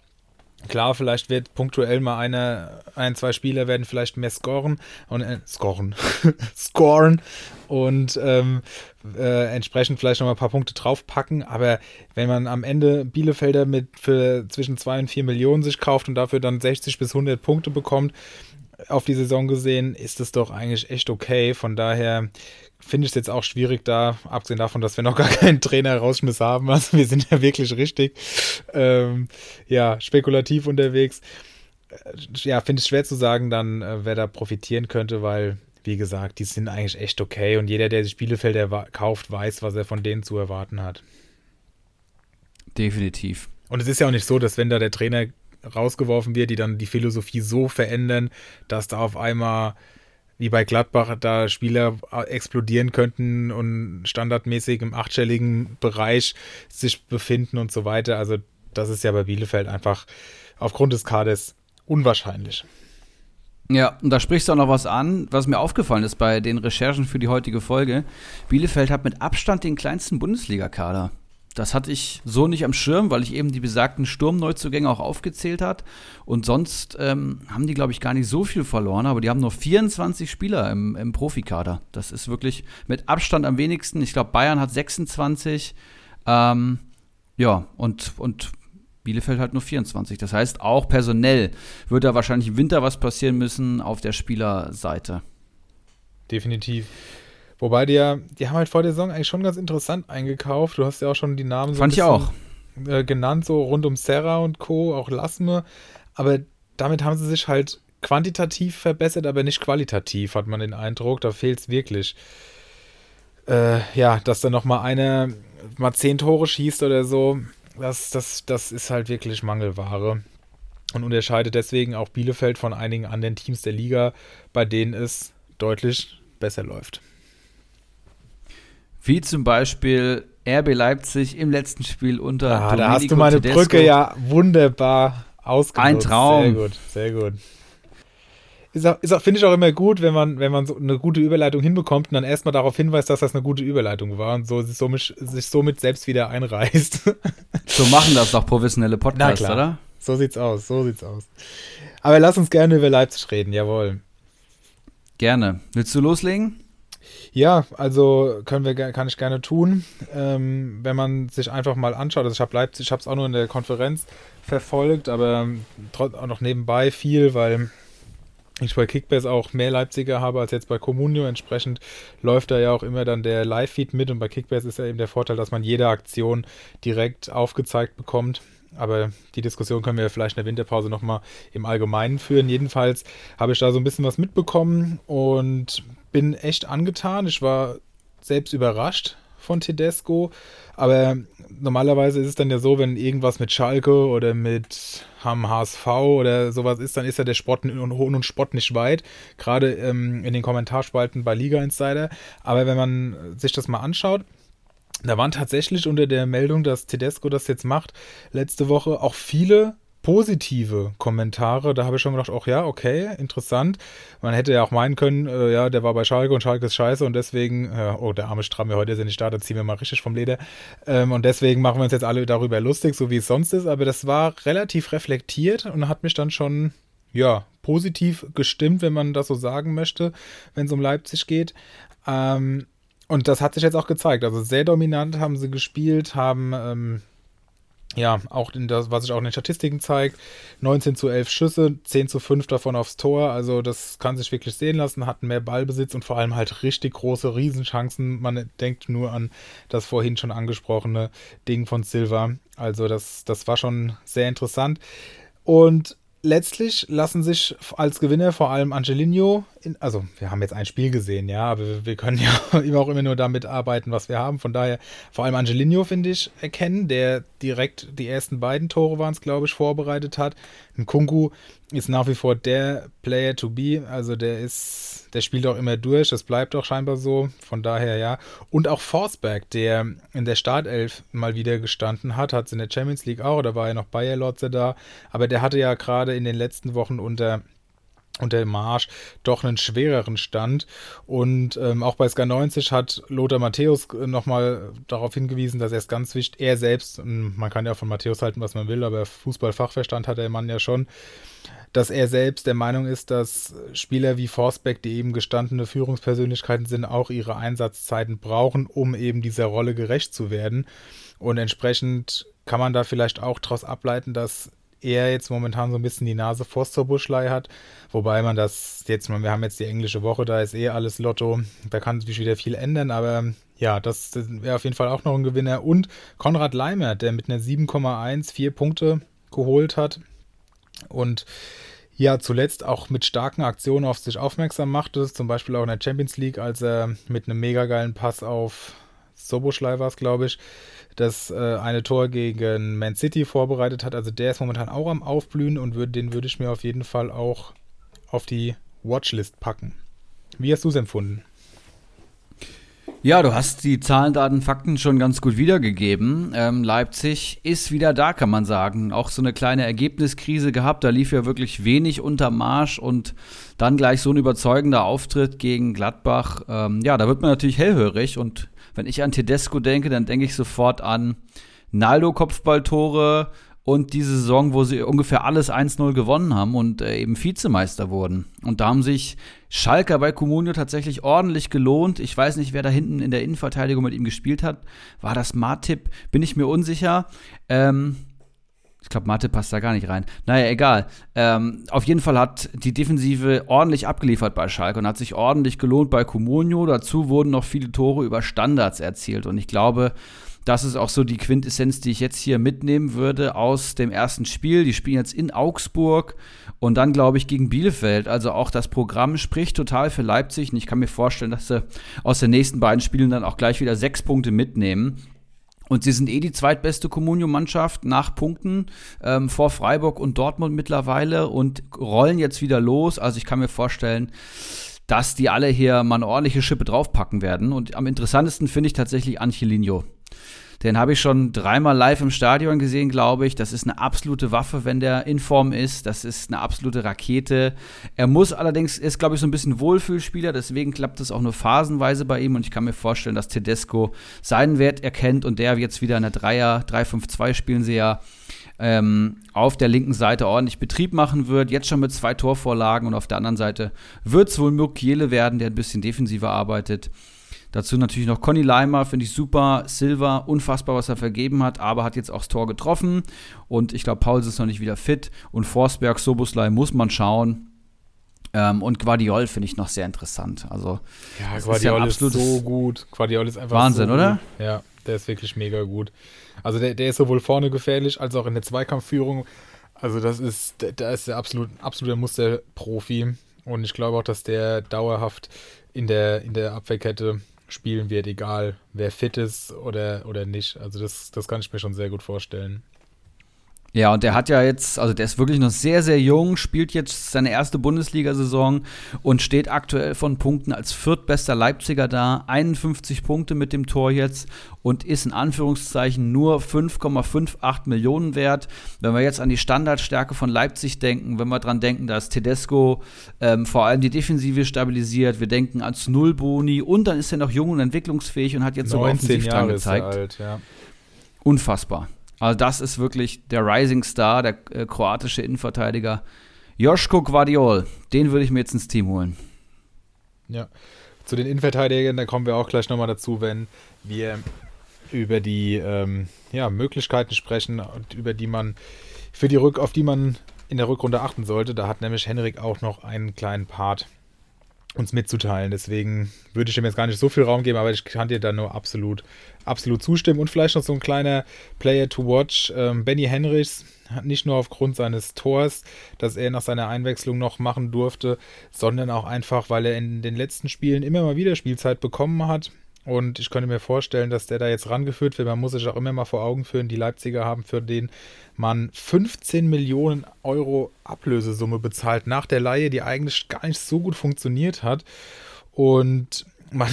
Klar, vielleicht wird punktuell mal einer, ein, zwei Spieler werden vielleicht mehr scoren und äh, scoren, scoren und ähm, äh, entsprechend vielleicht noch ein paar Punkte draufpacken. Aber wenn man am Ende Bielefelder mit für zwischen 2 und 4 Millionen sich kauft und dafür dann 60 bis 100 Punkte bekommt, auf die Saison gesehen, ist es doch eigentlich echt okay. Von daher finde ich es jetzt auch schwierig da, abgesehen davon, dass wir noch gar keinen Trainer rausschmiss haben. Also wir sind ja wirklich richtig, ähm, ja, spekulativ unterwegs. Äh, ja, finde ich schwer zu sagen dann, äh, wer da profitieren könnte, weil, wie gesagt, die sind eigentlich echt okay und jeder, der die Spielefelder kauft, weiß, was er von denen zu erwarten hat. Definitiv. Und es ist ja auch nicht so, dass wenn da der Trainer rausgeworfen wird, die dann die Philosophie so verändern, dass da auf einmal wie bei Gladbach da Spieler explodieren könnten und standardmäßig im achtstelligen Bereich sich befinden und so weiter. Also das ist ja bei Bielefeld einfach aufgrund des Kaders unwahrscheinlich. Ja, und da sprichst du auch noch was an, was mir aufgefallen ist bei den Recherchen für die heutige Folge. Bielefeld hat mit Abstand den kleinsten Bundesligakader. Das hatte ich so nicht am Schirm, weil ich eben die besagten Sturmneuzugänge auch aufgezählt hat. Und sonst ähm, haben die, glaube ich, gar nicht so viel verloren, aber die haben nur 24 Spieler im, im Profikader. Das ist wirklich mit Abstand am wenigsten. Ich glaube, Bayern hat 26. Ähm, ja, und, und Bielefeld hat nur 24. Das heißt, auch personell wird da wahrscheinlich im Winter was passieren müssen auf der Spielerseite. Definitiv. Wobei die ja, die haben halt vor der Saison eigentlich schon ganz interessant eingekauft. Du hast ja auch schon die Namen so Fand ich auch. Äh, genannt, so rund um Serra und Co., auch Lasme. Aber damit haben sie sich halt quantitativ verbessert, aber nicht qualitativ, hat man den Eindruck. Da fehlt es wirklich. Äh, ja, dass da noch mal einer mal zehn Tore schießt oder so, das, das, das ist halt wirklich Mangelware. Und unterscheidet deswegen auch Bielefeld von einigen anderen Teams der Liga, bei denen es deutlich besser läuft. Wie zum Beispiel RB Leipzig im letzten Spiel unter ah, Domenico Da hast du meine Tedesco. Brücke ja wunderbar ausgenutzt. Ein Traum. Sehr gut, sehr gut. Ist auch, ist auch finde ich auch immer gut, wenn man, wenn man so eine gute Überleitung hinbekommt und dann erstmal darauf hinweist, dass das eine gute Überleitung war und so, sich, somit, sich somit selbst wieder einreißt. So machen das doch professionelle Podcasts, oder? So sieht's aus, so sieht's aus. Aber lass uns gerne über Leipzig reden, jawohl. Gerne. Willst du loslegen? Ja, also können wir, kann ich gerne tun. Ähm, wenn man sich einfach mal anschaut, also ich habe Leipzig, ich habe es auch nur in der Konferenz verfolgt, aber auch noch nebenbei viel, weil ich bei Kickbase auch mehr Leipziger habe als jetzt bei Comunio. Entsprechend läuft da ja auch immer dann der Live-Feed mit und bei Kickbase ist ja eben der Vorteil, dass man jede Aktion direkt aufgezeigt bekommt. Aber die Diskussion können wir vielleicht in der Winterpause nochmal im Allgemeinen führen. Jedenfalls habe ich da so ein bisschen was mitbekommen und bin echt angetan. Ich war selbst überrascht von Tedesco. Aber normalerweise ist es dann ja so, wenn irgendwas mit Schalke oder mit HSV oder sowas ist, dann ist ja der Spott und Hohn und Spott nicht weit. Gerade ähm, in den Kommentarspalten bei Liga Insider. Aber wenn man sich das mal anschaut, da waren tatsächlich unter der Meldung, dass Tedesco das jetzt macht, letzte Woche auch viele positive Kommentare. Da habe ich schon gedacht, auch ja, okay, interessant. Man hätte ja auch meinen können, äh, ja, der war bei Schalke und Schalke ist scheiße und deswegen, äh, oh, der arme Stramme, heute ist er nicht da, da ziehen wir mal richtig vom Leder. Ähm, und deswegen machen wir uns jetzt alle darüber lustig, so wie es sonst ist. Aber das war relativ reflektiert und hat mich dann schon, ja, positiv gestimmt, wenn man das so sagen möchte, wenn es um Leipzig geht. Ähm, und das hat sich jetzt auch gezeigt. Also sehr dominant haben sie gespielt, haben ähm, ja, auch in das, was sich auch in den Statistiken zeigt, 19 zu 11 Schüsse, 10 zu 5 davon aufs Tor, also das kann sich wirklich sehen lassen, hatten mehr Ballbesitz und vor allem halt richtig große Riesenchancen. Man denkt nur an das vorhin schon angesprochene Ding von Silva, also das, das war schon sehr interessant. Und letztlich lassen sich als Gewinner vor allem Angelino, in, also wir haben jetzt ein Spiel gesehen, ja, aber wir, können ja immer auch immer nur damit arbeiten, was wir haben. Von daher vor allem Angelino, finde ich, erkennen, der direkt die ersten beiden Tore waren es, glaube ich, vorbereitet hat. Ein Kunku ist nach wie vor der Player to be, also der ist der spielt auch immer durch, das bleibt auch scheinbar so. Von daher ja. Und auch Forsberg, der in der Startelf mal wieder gestanden hat, hat es in der Champions League auch, da war ja noch Bayer Lotze da, aber der hatte ja gerade in den letzten Wochen unter unter Marsch doch einen schwereren Stand. Und ähm, auch bei Sky 90 hat Lothar Matthäus nochmal darauf hingewiesen, dass er es ganz wichtig, er selbst, man kann ja von Matthäus halten, was man will, aber Fußballfachverstand hat der Mann ja schon, dass er selbst der Meinung ist, dass Spieler wie Forsbeck, die eben gestandene Führungspersönlichkeiten sind, auch ihre Einsatzzeiten brauchen, um eben dieser Rolle gerecht zu werden. Und entsprechend kann man da vielleicht auch daraus ableiten, dass er jetzt momentan so ein bisschen die Nase vor Soboschlei hat. Wobei man das jetzt, wir haben jetzt die englische Woche, da ist eh alles Lotto. Da kann sich wieder viel ändern, aber ja, das, das wäre auf jeden Fall auch noch ein Gewinner. Und Konrad Leimer, der mit einer 7,1 vier Punkte geholt hat und ja, zuletzt auch mit starken Aktionen auf sich aufmerksam machte, zum Beispiel auch in der Champions League, als er mit einem mega geilen Pass auf Soboschlei war es, glaube ich, das äh, eine Tor gegen Man City vorbereitet hat. Also der ist momentan auch am Aufblühen und würd, den würde ich mir auf jeden Fall auch auf die Watchlist packen. Wie hast du es empfunden? Ja, du hast die Zahlen, Daten, Fakten schon ganz gut wiedergegeben. Ähm, Leipzig ist wieder da, kann man sagen. Auch so eine kleine Ergebniskrise gehabt. Da lief ja wirklich wenig unter Marsch und dann gleich so ein überzeugender Auftritt gegen Gladbach. Ähm, ja, da wird man natürlich hellhörig. Und wenn ich an Tedesco denke, dann denke ich sofort an Naldo-Kopfballtore, und diese Saison, wo sie ungefähr alles 1-0 gewonnen haben und äh, eben Vizemeister wurden. Und da haben sich Schalker bei Comunio tatsächlich ordentlich gelohnt. Ich weiß nicht, wer da hinten in der Innenverteidigung mit ihm gespielt hat. War das Martip? Bin ich mir unsicher. Ähm, ich glaube, Mathe passt da gar nicht rein. Naja, egal. Ähm, auf jeden Fall hat die Defensive ordentlich abgeliefert bei Schalke und hat sich ordentlich gelohnt bei Comunio. Dazu wurden noch viele Tore über Standards erzielt. Und ich glaube, das ist auch so die Quintessenz, die ich jetzt hier mitnehmen würde aus dem ersten Spiel. Die spielen jetzt in Augsburg und dann, glaube ich, gegen Bielefeld. Also auch das Programm spricht total für Leipzig. Und ich kann mir vorstellen, dass sie aus den nächsten beiden Spielen dann auch gleich wieder sechs Punkte mitnehmen. Und sie sind eh die zweitbeste Communio-Mannschaft nach Punkten ähm, vor Freiburg und Dortmund mittlerweile und rollen jetzt wieder los. Also ich kann mir vorstellen, dass die alle hier mal eine ordentliche Schippe draufpacken werden. Und am interessantesten finde ich tatsächlich Angelino. Den habe ich schon dreimal live im Stadion gesehen, glaube ich. Das ist eine absolute Waffe, wenn der in Form ist. Das ist eine absolute Rakete. Er muss allerdings, ist, glaube ich, so ein bisschen Wohlfühlspieler. Deswegen klappt es auch nur phasenweise bei ihm. Und ich kann mir vorstellen, dass Tedesco seinen Wert erkennt und der jetzt wieder in der Dreier, 3-5-2 spielen sie ja. Ähm, auf der linken Seite ordentlich Betrieb machen wird. Jetzt schon mit zwei Torvorlagen und auf der anderen Seite wird es wohl Mukiele werden, der ein bisschen defensiver arbeitet. Dazu natürlich noch Conny Leimer, finde ich super. Silva, unfassbar, was er vergeben hat, aber hat jetzt auch das Tor getroffen. Und ich glaube, Pauls ist noch nicht wieder fit. Und Forsberg, Soboslai muss man schauen. Ähm, und Guardiol finde ich noch sehr interessant. Also, ja, Guardiol ist, ja ist, so gut. Guardiol ist einfach Wahnsinn, so oder? Ja, der ist wirklich mega gut. Also, der, der ist sowohl vorne gefährlich als auch in der Zweikampfführung. Also, das ist, da ist der absolut, absoluter Musterprofi. Und ich glaube auch, dass der dauerhaft in der, in der Abwehrkette spielen wird, egal wer fit ist oder, oder nicht. Also das, das kann ich mir schon sehr gut vorstellen. Ja, und der hat ja jetzt, also der ist wirklich noch sehr, sehr jung, spielt jetzt seine erste Bundesliga-Saison und steht aktuell von Punkten als viertbester Leipziger da. 51 Punkte mit dem Tor jetzt und ist in Anführungszeichen nur 5,58 Millionen wert. Wenn wir jetzt an die Standardstärke von Leipzig denken, wenn wir daran denken, dass Tedesco ähm, vor allem die Defensive stabilisiert, wir denken ans Nullboni und dann ist er noch jung und entwicklungsfähig und hat jetzt sogar offensiv dran gezeigt. Alt, ja. Unfassbar. Also das ist wirklich der Rising Star, der äh, kroatische Innenverteidiger Joschko Guardiol. Den würde ich mir jetzt ins Team holen. Ja, zu den Innenverteidigern, da kommen wir auch gleich nochmal dazu, wenn wir über die ähm, ja, Möglichkeiten sprechen, über die man für die Rück, auf die man in der Rückrunde achten sollte. Da hat nämlich Henrik auch noch einen kleinen Part uns mitzuteilen. Deswegen würde ich dem jetzt gar nicht so viel Raum geben, aber ich kann dir da nur absolut, absolut zustimmen. Und vielleicht noch so ein kleiner Player to watch. Ähm, Benny Henrichs hat nicht nur aufgrund seines Tors, das er nach seiner Einwechslung noch machen durfte, sondern auch einfach, weil er in den letzten Spielen immer mal wieder Spielzeit bekommen hat. Und ich könnte mir vorstellen, dass der da jetzt rangeführt wird. Man muss sich auch immer mal vor Augen führen, die Leipziger haben für den man 15 Millionen Euro Ablösesumme bezahlt nach der Laie, die eigentlich gar nicht so gut funktioniert hat. Und man,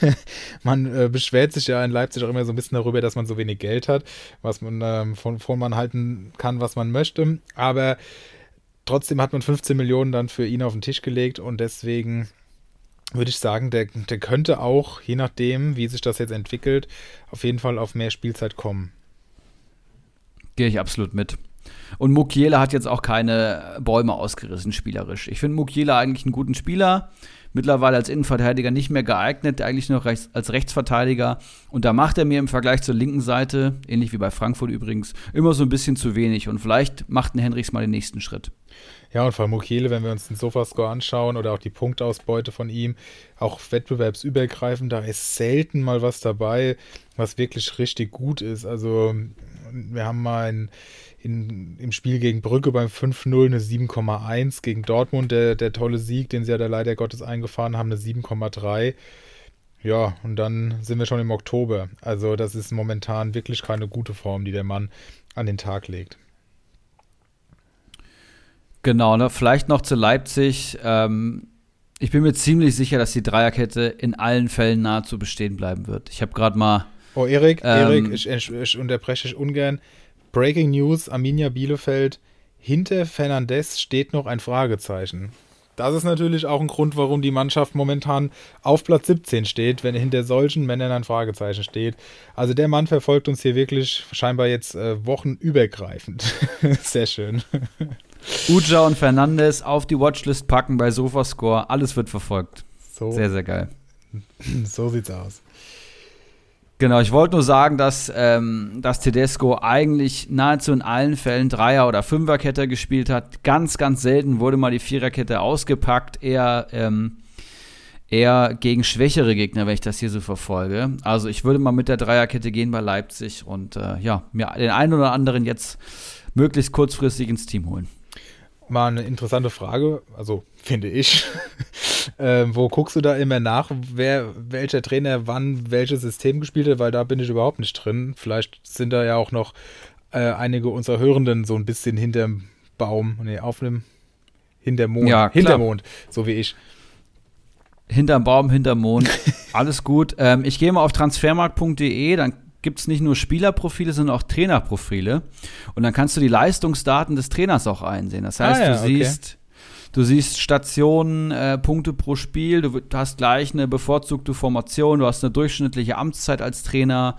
man äh, beschwert sich ja in Leipzig auch immer so ein bisschen darüber, dass man so wenig Geld hat, was man ähm, von, von man halten kann, was man möchte. Aber trotzdem hat man 15 Millionen dann für ihn auf den Tisch gelegt und deswegen würde ich sagen, der, der könnte auch, je nachdem, wie sich das jetzt entwickelt, auf jeden Fall auf mehr Spielzeit kommen. Gehe ich absolut mit. Und Mukiela hat jetzt auch keine Bäume ausgerissen, spielerisch. Ich finde Mukiela eigentlich einen guten Spieler. Mittlerweile als Innenverteidiger nicht mehr geeignet, eigentlich noch rechts, als Rechtsverteidiger. Und da macht er mir im Vergleich zur linken Seite, ähnlich wie bei Frankfurt übrigens, immer so ein bisschen zu wenig. Und vielleicht macht ein Henrichs mal den nächsten Schritt. Ja, und vor allem Mukiele, wenn wir uns den Sofascore anschauen oder auch die Punktausbeute von ihm, auch wettbewerbsübergreifend, da ist selten mal was dabei, was wirklich richtig gut ist. Also wir haben mal ein, in, im Spiel gegen Brücke beim 5-0 eine 7,1, gegen Dortmund der, der tolle Sieg, den sie ja da leider Gottes eingefahren haben, eine 7,3. Ja, und dann sind wir schon im Oktober. Also das ist momentan wirklich keine gute Form, die der Mann an den Tag legt. Genau, ne? vielleicht noch zu Leipzig. Ähm, ich bin mir ziemlich sicher, dass die Dreierkette in allen Fällen nahezu bestehen bleiben wird. Ich habe gerade mal. Oh, Erik, ähm, Erik, ich, ich, unterbreche dich ungern. Breaking News: Arminia Bielefeld. Hinter Fernandes steht noch ein Fragezeichen. Das ist natürlich auch ein Grund, warum die Mannschaft momentan auf Platz 17 steht, wenn hinter solchen Männern ein Fragezeichen steht. Also der Mann verfolgt uns hier wirklich scheinbar jetzt äh, wochenübergreifend. Sehr schön. Uja und Fernandes auf die Watchlist packen bei Sofascore. Alles wird verfolgt. So. Sehr, sehr geil. So sieht's aus. Genau, ich wollte nur sagen, dass, ähm, dass Tedesco eigentlich nahezu in allen Fällen Dreier- oder Fünferkette gespielt hat. Ganz, ganz selten wurde mal die Viererkette ausgepackt. Eher, ähm, eher gegen schwächere Gegner, wenn ich das hier so verfolge. Also ich würde mal mit der Dreierkette gehen bei Leipzig und äh, ja, mir den einen oder anderen jetzt möglichst kurzfristig ins Team holen mal eine interessante Frage, also finde ich. ähm, wo guckst du da immer nach, wer, welcher Trainer wann welches System gespielt hat, weil da bin ich überhaupt nicht drin. Vielleicht sind da ja auch noch äh, einige unserer Hörenden so ein bisschen hinterm Baum, nee, auf dem hinterm Mond, ja, hinterm Mond, so wie ich. Hinterm Baum, hinterm Mond, alles gut. Ähm, ich gehe mal auf transfermarkt.de, dann gibt es nicht nur Spielerprofile, sondern auch Trainerprofile. Und dann kannst du die Leistungsdaten des Trainers auch einsehen. Das heißt, ah, ja, du siehst, okay. du siehst Stationen, äh, Punkte pro Spiel, du hast gleich eine bevorzugte Formation, du hast eine durchschnittliche Amtszeit als Trainer,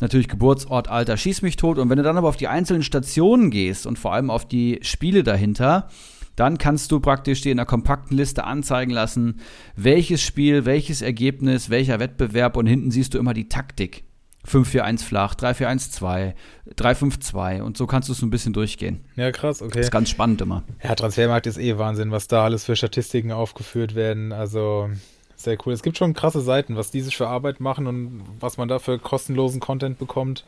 natürlich Geburtsort, Alter, schieß mich tot. Und wenn du dann aber auf die einzelnen Stationen gehst und vor allem auf die Spiele dahinter, dann kannst du praktisch dir in einer kompakten Liste anzeigen lassen, welches Spiel, welches Ergebnis, welcher Wettbewerb und hinten siehst du immer die Taktik. 5-4-1 flach, 3-4-1-2, 3-5-2 und so kannst du es ein bisschen durchgehen. Ja, krass, okay. Das ist ganz spannend immer. Ja, Transfermarkt ist eh Wahnsinn, was da alles für Statistiken aufgeführt werden. Also sehr cool. Es gibt schon krasse Seiten, was die sich für Arbeit machen und was man da für kostenlosen Content bekommt.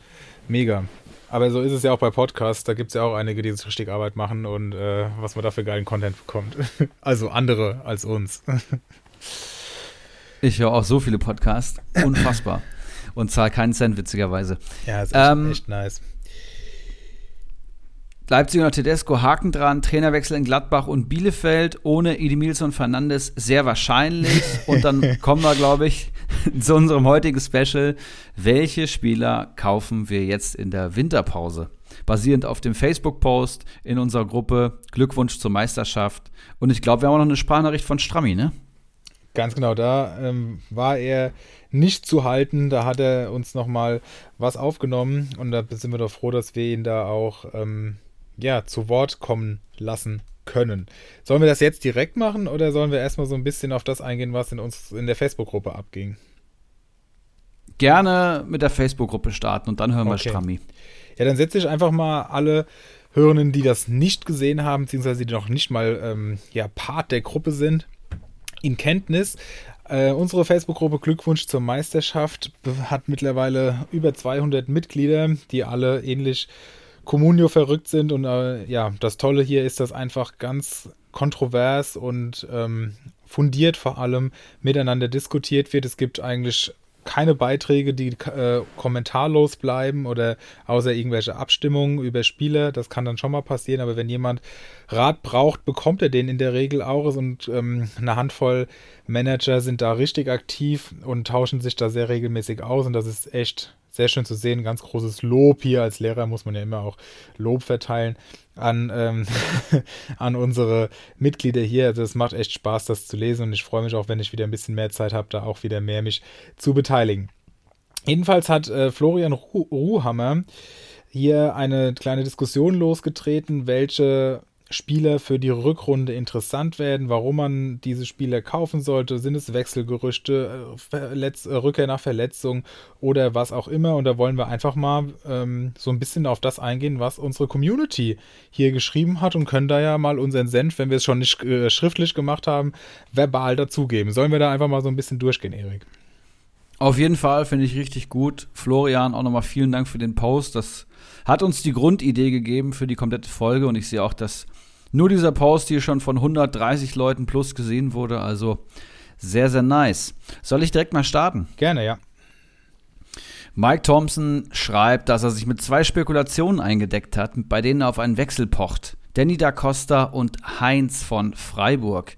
Mega. Aber so ist es ja auch bei Podcasts. Da gibt es ja auch einige, die sich richtig Arbeit machen und äh, was man da für geilen Content bekommt. also andere als uns. ich höre auch so viele Podcasts. Unfassbar und zahle keinen Cent, witzigerweise. Ja, ist echt, ähm, echt nice. Leipzig und Tedesco Haken dran, Trainerwechsel in Gladbach und Bielefeld ohne Edimilson Fernandes sehr wahrscheinlich. Und dann kommen wir, glaube ich, zu unserem heutigen Special. Welche Spieler kaufen wir jetzt in der Winterpause? Basierend auf dem Facebook-Post in unserer Gruppe Glückwunsch zur Meisterschaft. Und ich glaube, wir haben auch noch eine Sprachnachricht von Strammi, ne? Ganz genau, da ähm, war er nicht zu halten. Da hat er uns nochmal was aufgenommen und da sind wir doch froh, dass wir ihn da auch ähm, ja, zu Wort kommen lassen können. Sollen wir das jetzt direkt machen oder sollen wir erstmal so ein bisschen auf das eingehen, was in uns in der Facebook-Gruppe abging? Gerne mit der Facebook-Gruppe starten und dann hören wir Strammi. Ja, dann setze ich einfach mal alle Hörenden, die das nicht gesehen haben, beziehungsweise die noch nicht mal ähm, ja, Part der Gruppe sind, in Kenntnis. Äh, unsere Facebook-Gruppe Glückwunsch zur Meisterschaft hat mittlerweile über 200 Mitglieder, die alle ähnlich Communio verrückt sind. Und äh, ja, das Tolle hier ist, dass einfach ganz kontrovers und ähm, fundiert vor allem miteinander diskutiert wird. Es gibt eigentlich keine Beiträge, die äh, kommentarlos bleiben oder außer irgendwelche Abstimmungen über Spieler. Das kann dann schon mal passieren, aber wenn jemand Rat braucht, bekommt er den in der Regel auch. Und ähm, eine Handvoll Manager sind da richtig aktiv und tauschen sich da sehr regelmäßig aus. Und das ist echt sehr schön zu sehen. Ganz großes Lob hier. Als Lehrer muss man ja immer auch Lob verteilen an, ähm, an unsere Mitglieder hier. Also es macht echt Spaß, das zu lesen und ich freue mich auch, wenn ich wieder ein bisschen mehr Zeit habe, da auch wieder mehr mich zu beteiligen. Jedenfalls hat äh, Florian Ruh Ruhhammer hier eine kleine Diskussion losgetreten, welche Spieler für die Rückrunde interessant werden, warum man diese Spieler kaufen sollte. Sind es Wechselgerüchte, äh, Verletz äh, Rückkehr nach Verletzung oder was auch immer. Und da wollen wir einfach mal ähm, so ein bisschen auf das eingehen, was unsere Community hier geschrieben hat und können da ja mal unseren Senf, wenn wir es schon nicht äh, schriftlich gemacht haben, verbal dazugeben. Sollen wir da einfach mal so ein bisschen durchgehen, Erik? Auf jeden Fall finde ich richtig gut. Florian, auch nochmal vielen Dank für den Post. Das hat uns die Grundidee gegeben für die komplette Folge und ich sehe auch, dass nur dieser Post hier schon von 130 Leuten plus gesehen wurde. Also sehr, sehr nice. Soll ich direkt mal starten? Gerne, ja. Mike Thompson schreibt, dass er sich mit zwei Spekulationen eingedeckt hat, bei denen er auf einen Wechsel pocht. Danny da Costa und Heinz von Freiburg.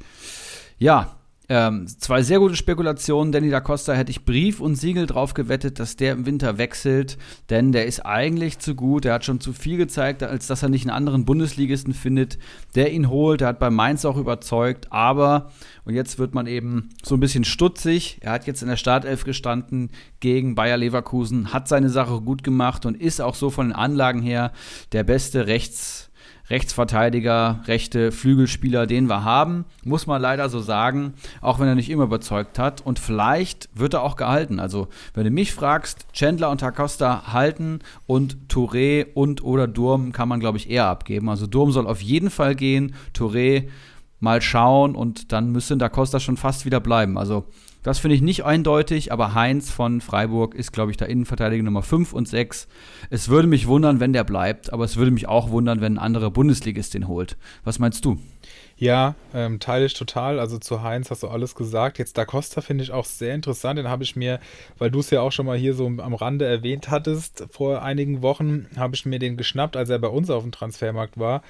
Ja, ähm, zwei sehr gute Spekulationen. Danny da Costa hätte ich Brief und Siegel drauf gewettet, dass der im Winter wechselt, denn der ist eigentlich zu gut. Er hat schon zu viel gezeigt, als dass er nicht einen anderen Bundesligisten findet, der ihn holt. Er hat bei Mainz auch überzeugt, aber, und jetzt wird man eben so ein bisschen stutzig. Er hat jetzt in der Startelf gestanden gegen Bayer Leverkusen, hat seine Sache gut gemacht und ist auch so von den Anlagen her der beste Rechts- Rechtsverteidiger, rechte Flügelspieler, den wir haben, muss man leider so sagen, auch wenn er nicht immer überzeugt hat. Und vielleicht wird er auch gehalten. Also, wenn du mich fragst, Chandler und Tacosta halten und Touré und oder Durm kann man, glaube ich, eher abgeben. Also Durm soll auf jeden Fall gehen, Touré mal schauen und dann müsste Da Costa schon fast wieder bleiben. Also das finde ich nicht eindeutig, aber Heinz von Freiburg ist, glaube ich, der Innenverteidiger Nummer 5 und 6. Es würde mich wundern, wenn der bleibt, aber es würde mich auch wundern, wenn ein anderer Bundesligist den holt. Was meinst du? Ja, ähm, teile ich total. Also zu Heinz hast du alles gesagt. Jetzt Da Costa finde ich auch sehr interessant. Den habe ich mir, weil du es ja auch schon mal hier so am Rande erwähnt hattest, vor einigen Wochen habe ich mir den geschnappt, als er bei uns auf dem Transfermarkt war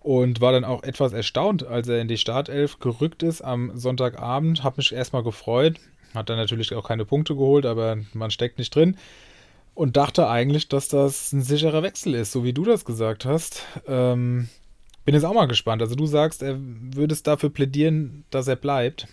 und war dann auch etwas erstaunt, als er in die Startelf gerückt ist am Sonntagabend. Hab mich erstmal gefreut, hat dann natürlich auch keine Punkte geholt, aber man steckt nicht drin. Und dachte eigentlich, dass das ein sicherer Wechsel ist, so wie du das gesagt hast. Ähm, bin jetzt auch mal gespannt. Also du sagst, er würde es dafür plädieren, dass er bleibt.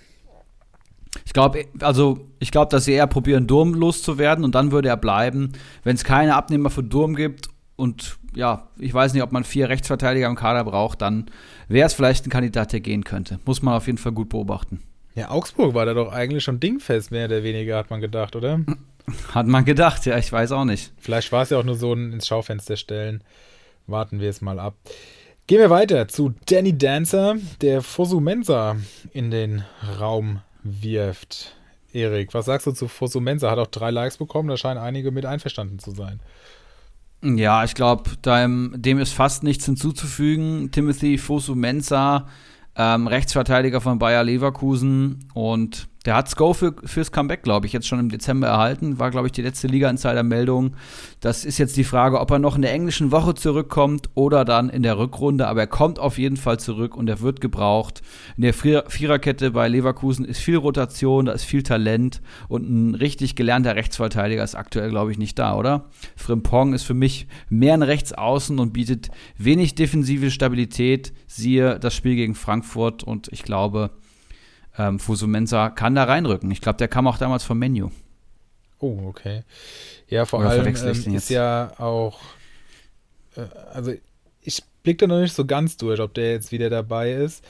Ich glaube, also ich glaube, dass sie eher probieren, Durm loszuwerden und dann würde er bleiben. Wenn es keine Abnehmer für Durm gibt und ja, ich weiß nicht, ob man vier Rechtsverteidiger im Kader braucht, dann wäre es vielleicht ein Kandidat, der gehen könnte. Muss man auf jeden Fall gut beobachten. Ja, Augsburg war da doch eigentlich schon dingfest, mehr oder weniger, hat man gedacht, oder? Hat man gedacht, ja, ich weiß auch nicht. Vielleicht war es ja auch nur so ein ins Schaufenster stellen. Warten wir es mal ab. Gehen wir weiter zu Danny Dancer, der Fosumensa in den Raum wirft. Erik, was sagst du zu Fosumensa? Hat auch drei Likes bekommen, da scheinen einige mit einverstanden zu sein. Ja, ich glaube, dem ist fast nichts hinzuzufügen. Timothy Fosu-Mensah, ähm, Rechtsverteidiger von Bayer Leverkusen und der hat Go für, fürs Comeback, glaube ich, jetzt schon im Dezember erhalten. War, glaube ich, die letzte Liga-Insider-Meldung. Das ist jetzt die Frage, ob er noch in der englischen Woche zurückkommt oder dann in der Rückrunde. Aber er kommt auf jeden Fall zurück und er wird gebraucht. In der Viererkette bei Leverkusen ist viel Rotation, da ist viel Talent und ein richtig gelernter Rechtsverteidiger ist aktuell, glaube ich, nicht da, oder? Frimpong ist für mich mehr ein Rechtsaußen und bietet wenig defensive Stabilität. Siehe das Spiel gegen Frankfurt und ich glaube, ähm, Fusumensa kann da reinrücken. Ich glaube, der kam auch damals vom Menü. Oh, okay. Ja, vor Oder allem ähm, ist ja auch, äh, also ich blicke da noch nicht so ganz durch, ob der jetzt wieder dabei ist.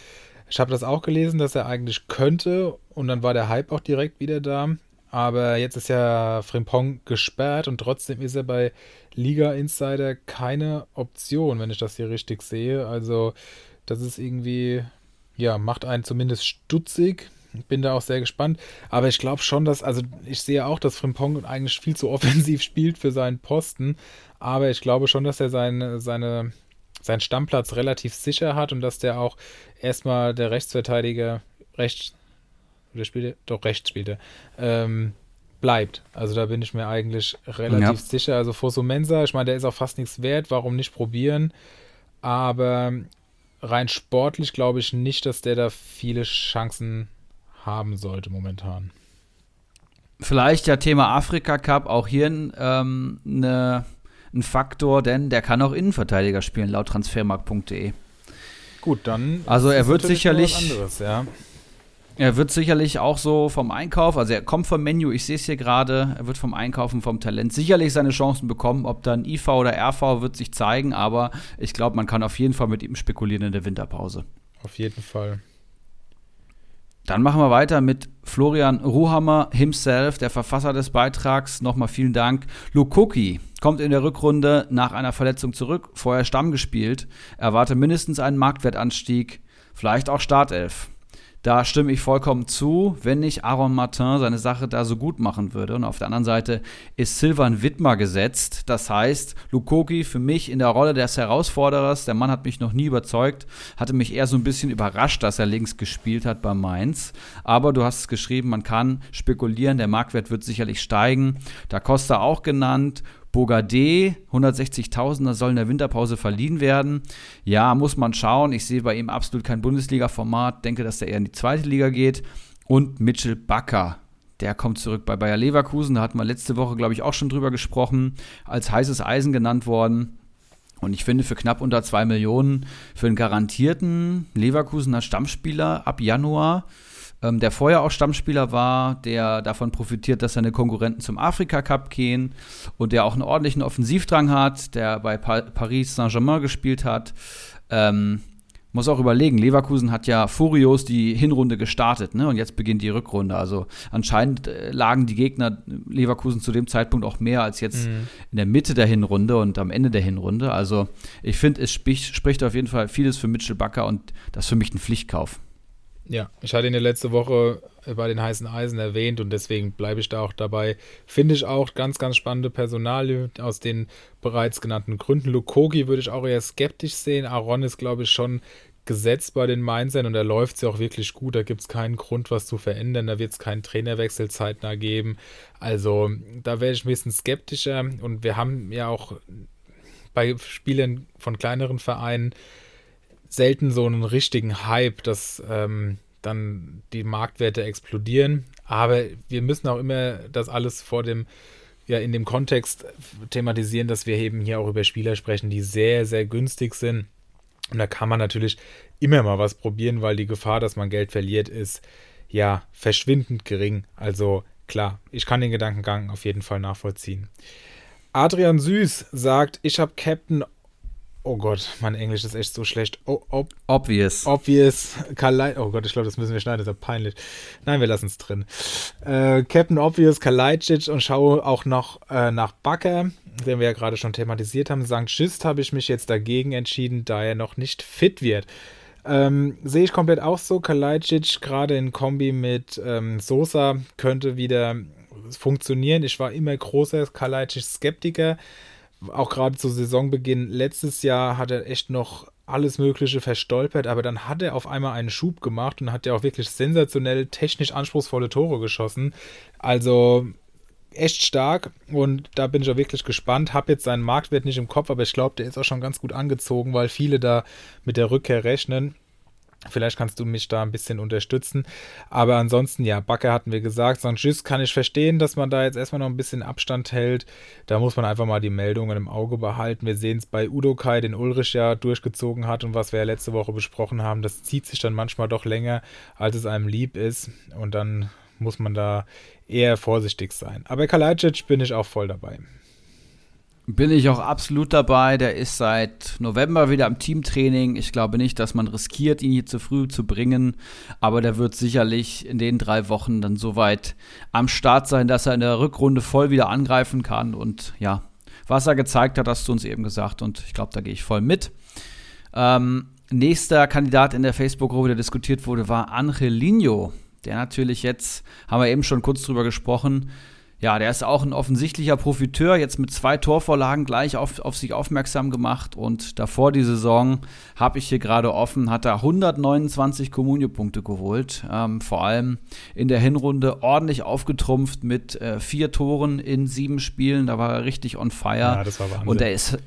Ich habe das auch gelesen, dass er eigentlich könnte und dann war der Hype auch direkt wieder da. Aber jetzt ist ja Frimpong gesperrt und trotzdem ist er bei Liga Insider keine Option, wenn ich das hier richtig sehe. Also das ist irgendwie ja, macht einen zumindest stutzig. Bin da auch sehr gespannt. Aber ich glaube schon, dass, also ich sehe auch, dass Frimpong eigentlich viel zu offensiv spielt für seinen Posten. Aber ich glaube schon, dass er seine, seine, seinen Stammplatz relativ sicher hat und dass der auch erstmal der Rechtsverteidiger rechts, oder spielt er? Doch, rechts spielt er. Ähm, bleibt. Also da bin ich mir eigentlich relativ ja. sicher. Also Fosumensa, ich meine, der ist auch fast nichts wert. Warum nicht probieren? Aber rein sportlich glaube ich nicht, dass der da viele Chancen haben sollte momentan. Vielleicht ja Thema Afrika Cup auch hier ähm, ne, ein Faktor, denn der kann auch Innenverteidiger spielen, laut transfermarkt.de. Gut, dann. Also er wird sicherlich. Anderes, ja. Er wird sicherlich auch so vom Einkauf, also er kommt vom Menü, ich sehe es hier gerade, er wird vom Einkaufen, vom Talent sicherlich seine Chancen bekommen. Ob dann IV oder RV wird sich zeigen, aber ich glaube, man kann auf jeden Fall mit ihm spekulieren in der Winterpause. Auf jeden Fall. Dann machen wir weiter mit Florian Ruhammer himself, der Verfasser des Beitrags. Nochmal vielen Dank. Lukoki kommt in der Rückrunde nach einer Verletzung zurück, vorher Stamm gespielt, erwarte mindestens einen Marktwertanstieg, vielleicht auch Startelf. Da stimme ich vollkommen zu, wenn nicht Aaron Martin seine Sache da so gut machen würde. Und auf der anderen Seite ist Silvan Wittmer gesetzt. Das heißt, Lukoki für mich in der Rolle des Herausforderers, der Mann hat mich noch nie überzeugt, hatte mich eher so ein bisschen überrascht, dass er links gespielt hat bei Mainz. Aber du hast es geschrieben, man kann spekulieren, der Marktwert wird sicherlich steigen. Da Costa auch genannt. Bogadé, 160.000, soll in der Winterpause verliehen werden. Ja, muss man schauen. Ich sehe bei ihm absolut kein Bundesliga-Format. Denke, dass er eher in die zweite Liga geht. Und Mitchell Bakker, der kommt zurück bei Bayer Leverkusen. Da hatten wir letzte Woche, glaube ich, auch schon drüber gesprochen. Als heißes Eisen genannt worden. Und ich finde, für knapp unter 2 Millionen für einen garantierten Leverkusener Stammspieler ab Januar ähm, der vorher auch Stammspieler war, der davon profitiert, dass seine Konkurrenten zum Afrika Cup gehen und der auch einen ordentlichen Offensivdrang hat, der bei pa Paris Saint-Germain gespielt hat. Ähm, muss auch überlegen, Leverkusen hat ja furios die Hinrunde gestartet, ne? Und jetzt beginnt die Rückrunde. Also anscheinend äh, lagen die Gegner Leverkusen zu dem Zeitpunkt auch mehr als jetzt mhm. in der Mitte der Hinrunde und am Ende der Hinrunde. Also ich finde, es spricht, spricht auf jeden Fall vieles für Mitchell Bakker und das ist für mich ein Pflichtkauf. Ja, ich hatte ihn ja letzte Woche bei den heißen Eisen erwähnt und deswegen bleibe ich da auch dabei. Finde ich auch ganz, ganz spannende Personalie aus den bereits genannten Gründen. Lukogi würde ich auch eher skeptisch sehen. Aaron ist, glaube ich, schon gesetzt bei den Mainzern und er läuft sie auch wirklich gut. Da gibt es keinen Grund, was zu verändern. Da wird es keinen Trainerwechsel zeitnah geben. Also da wäre ich ein bisschen skeptischer und wir haben ja auch bei Spielern von kleineren Vereinen selten so einen richtigen Hype, dass ähm, dann die Marktwerte explodieren. Aber wir müssen auch immer das alles vor dem, ja, in dem Kontext thematisieren, dass wir eben hier auch über Spieler sprechen, die sehr, sehr günstig sind. Und da kann man natürlich immer mal was probieren, weil die Gefahr, dass man Geld verliert, ist ja verschwindend gering. Also klar, ich kann den Gedankengang auf jeden Fall nachvollziehen. Adrian Süß sagt, ich habe Captain Oh Gott, mein Englisch ist echt so schlecht. Oh, ob, obvious. Obvious. Kalai oh Gott, ich glaube, das müssen wir schneiden, das ist ja peinlich. Nein, wir lassen es drin. Äh, Captain Obvious, Kalajdzic und schaue auch noch äh, nach Bakker, den wir ja gerade schon thematisiert haben. St. Just habe ich mich jetzt dagegen entschieden, da er noch nicht fit wird. Ähm, Sehe ich komplett auch so. Kalajdzic gerade in Kombi mit ähm, Sosa könnte wieder funktionieren. Ich war immer großer Kalajdzic-Skeptiker auch gerade zu Saisonbeginn letztes Jahr hat er echt noch alles Mögliche verstolpert, aber dann hat er auf einmal einen Schub gemacht und hat ja auch wirklich sensationell technisch anspruchsvolle Tore geschossen. Also echt stark und da bin ich auch wirklich gespannt. Habe jetzt seinen Marktwert nicht im Kopf, aber ich glaube, der ist auch schon ganz gut angezogen, weil viele da mit der Rückkehr rechnen. Vielleicht kannst du mich da ein bisschen unterstützen. Aber ansonsten, ja, Backe hatten wir gesagt. Sanchez kann ich verstehen, dass man da jetzt erstmal noch ein bisschen Abstand hält. Da muss man einfach mal die Meldungen im Auge behalten. Wir sehen es bei Udo Kai, den Ulrich ja durchgezogen hat und was wir ja letzte Woche besprochen haben. Das zieht sich dann manchmal doch länger, als es einem lieb ist. Und dann muss man da eher vorsichtig sein. Aber Kalajdzic bin ich auch voll dabei. Bin ich auch absolut dabei. Der ist seit November wieder am Teamtraining. Ich glaube nicht, dass man riskiert, ihn hier zu früh zu bringen. Aber der wird sicherlich in den drei Wochen dann soweit am Start sein, dass er in der Rückrunde voll wieder angreifen kann. Und ja, was er gezeigt hat, hast du uns eben gesagt. Und ich glaube, da gehe ich voll mit. Ähm, nächster Kandidat in der Facebook-Gruppe, der diskutiert wurde, war Angelino. Der natürlich jetzt, haben wir eben schon kurz drüber gesprochen, ja, der ist auch ein offensichtlicher Profiteur, jetzt mit zwei Torvorlagen gleich auf, auf sich aufmerksam gemacht. Und davor die Saison habe ich hier gerade offen, hat er 129 Kommunio-Punkte geholt. Ähm, vor allem in der Hinrunde ordentlich aufgetrumpft mit äh, vier Toren in sieben Spielen. Da war er richtig on fire. Ja, das war Wahnsinn. Und er ist.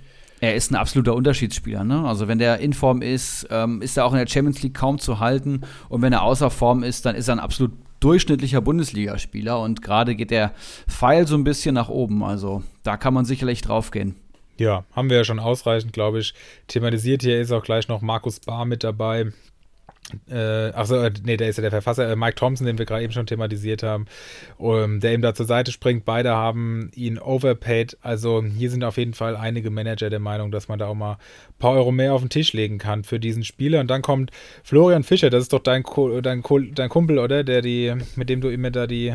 Er ist ein absoluter Unterschiedsspieler. Ne? Also wenn der in Form ist, ähm, ist er auch in der Champions League kaum zu halten. Und wenn er außer Form ist, dann ist er ein absolut durchschnittlicher Bundesligaspieler und gerade geht der Pfeil so ein bisschen nach oben. Also da kann man sicherlich drauf gehen. Ja, haben wir ja schon ausreichend, glaube ich, thematisiert. Hier ist auch gleich noch Markus Bahr mit dabei. Äh, achso, nee, der ist ja der Verfasser, äh, Mike Thompson, den wir gerade eben schon thematisiert haben, um, der ihm da zur Seite springt. Beide haben ihn overpaid. Also hier sind auf jeden Fall einige Manager der Meinung, dass man da auch mal ein paar Euro mehr auf den Tisch legen kann für diesen Spieler. Und dann kommt Florian Fischer, das ist doch dein, dein, dein Kumpel, oder? Der die, mit dem du immer da die,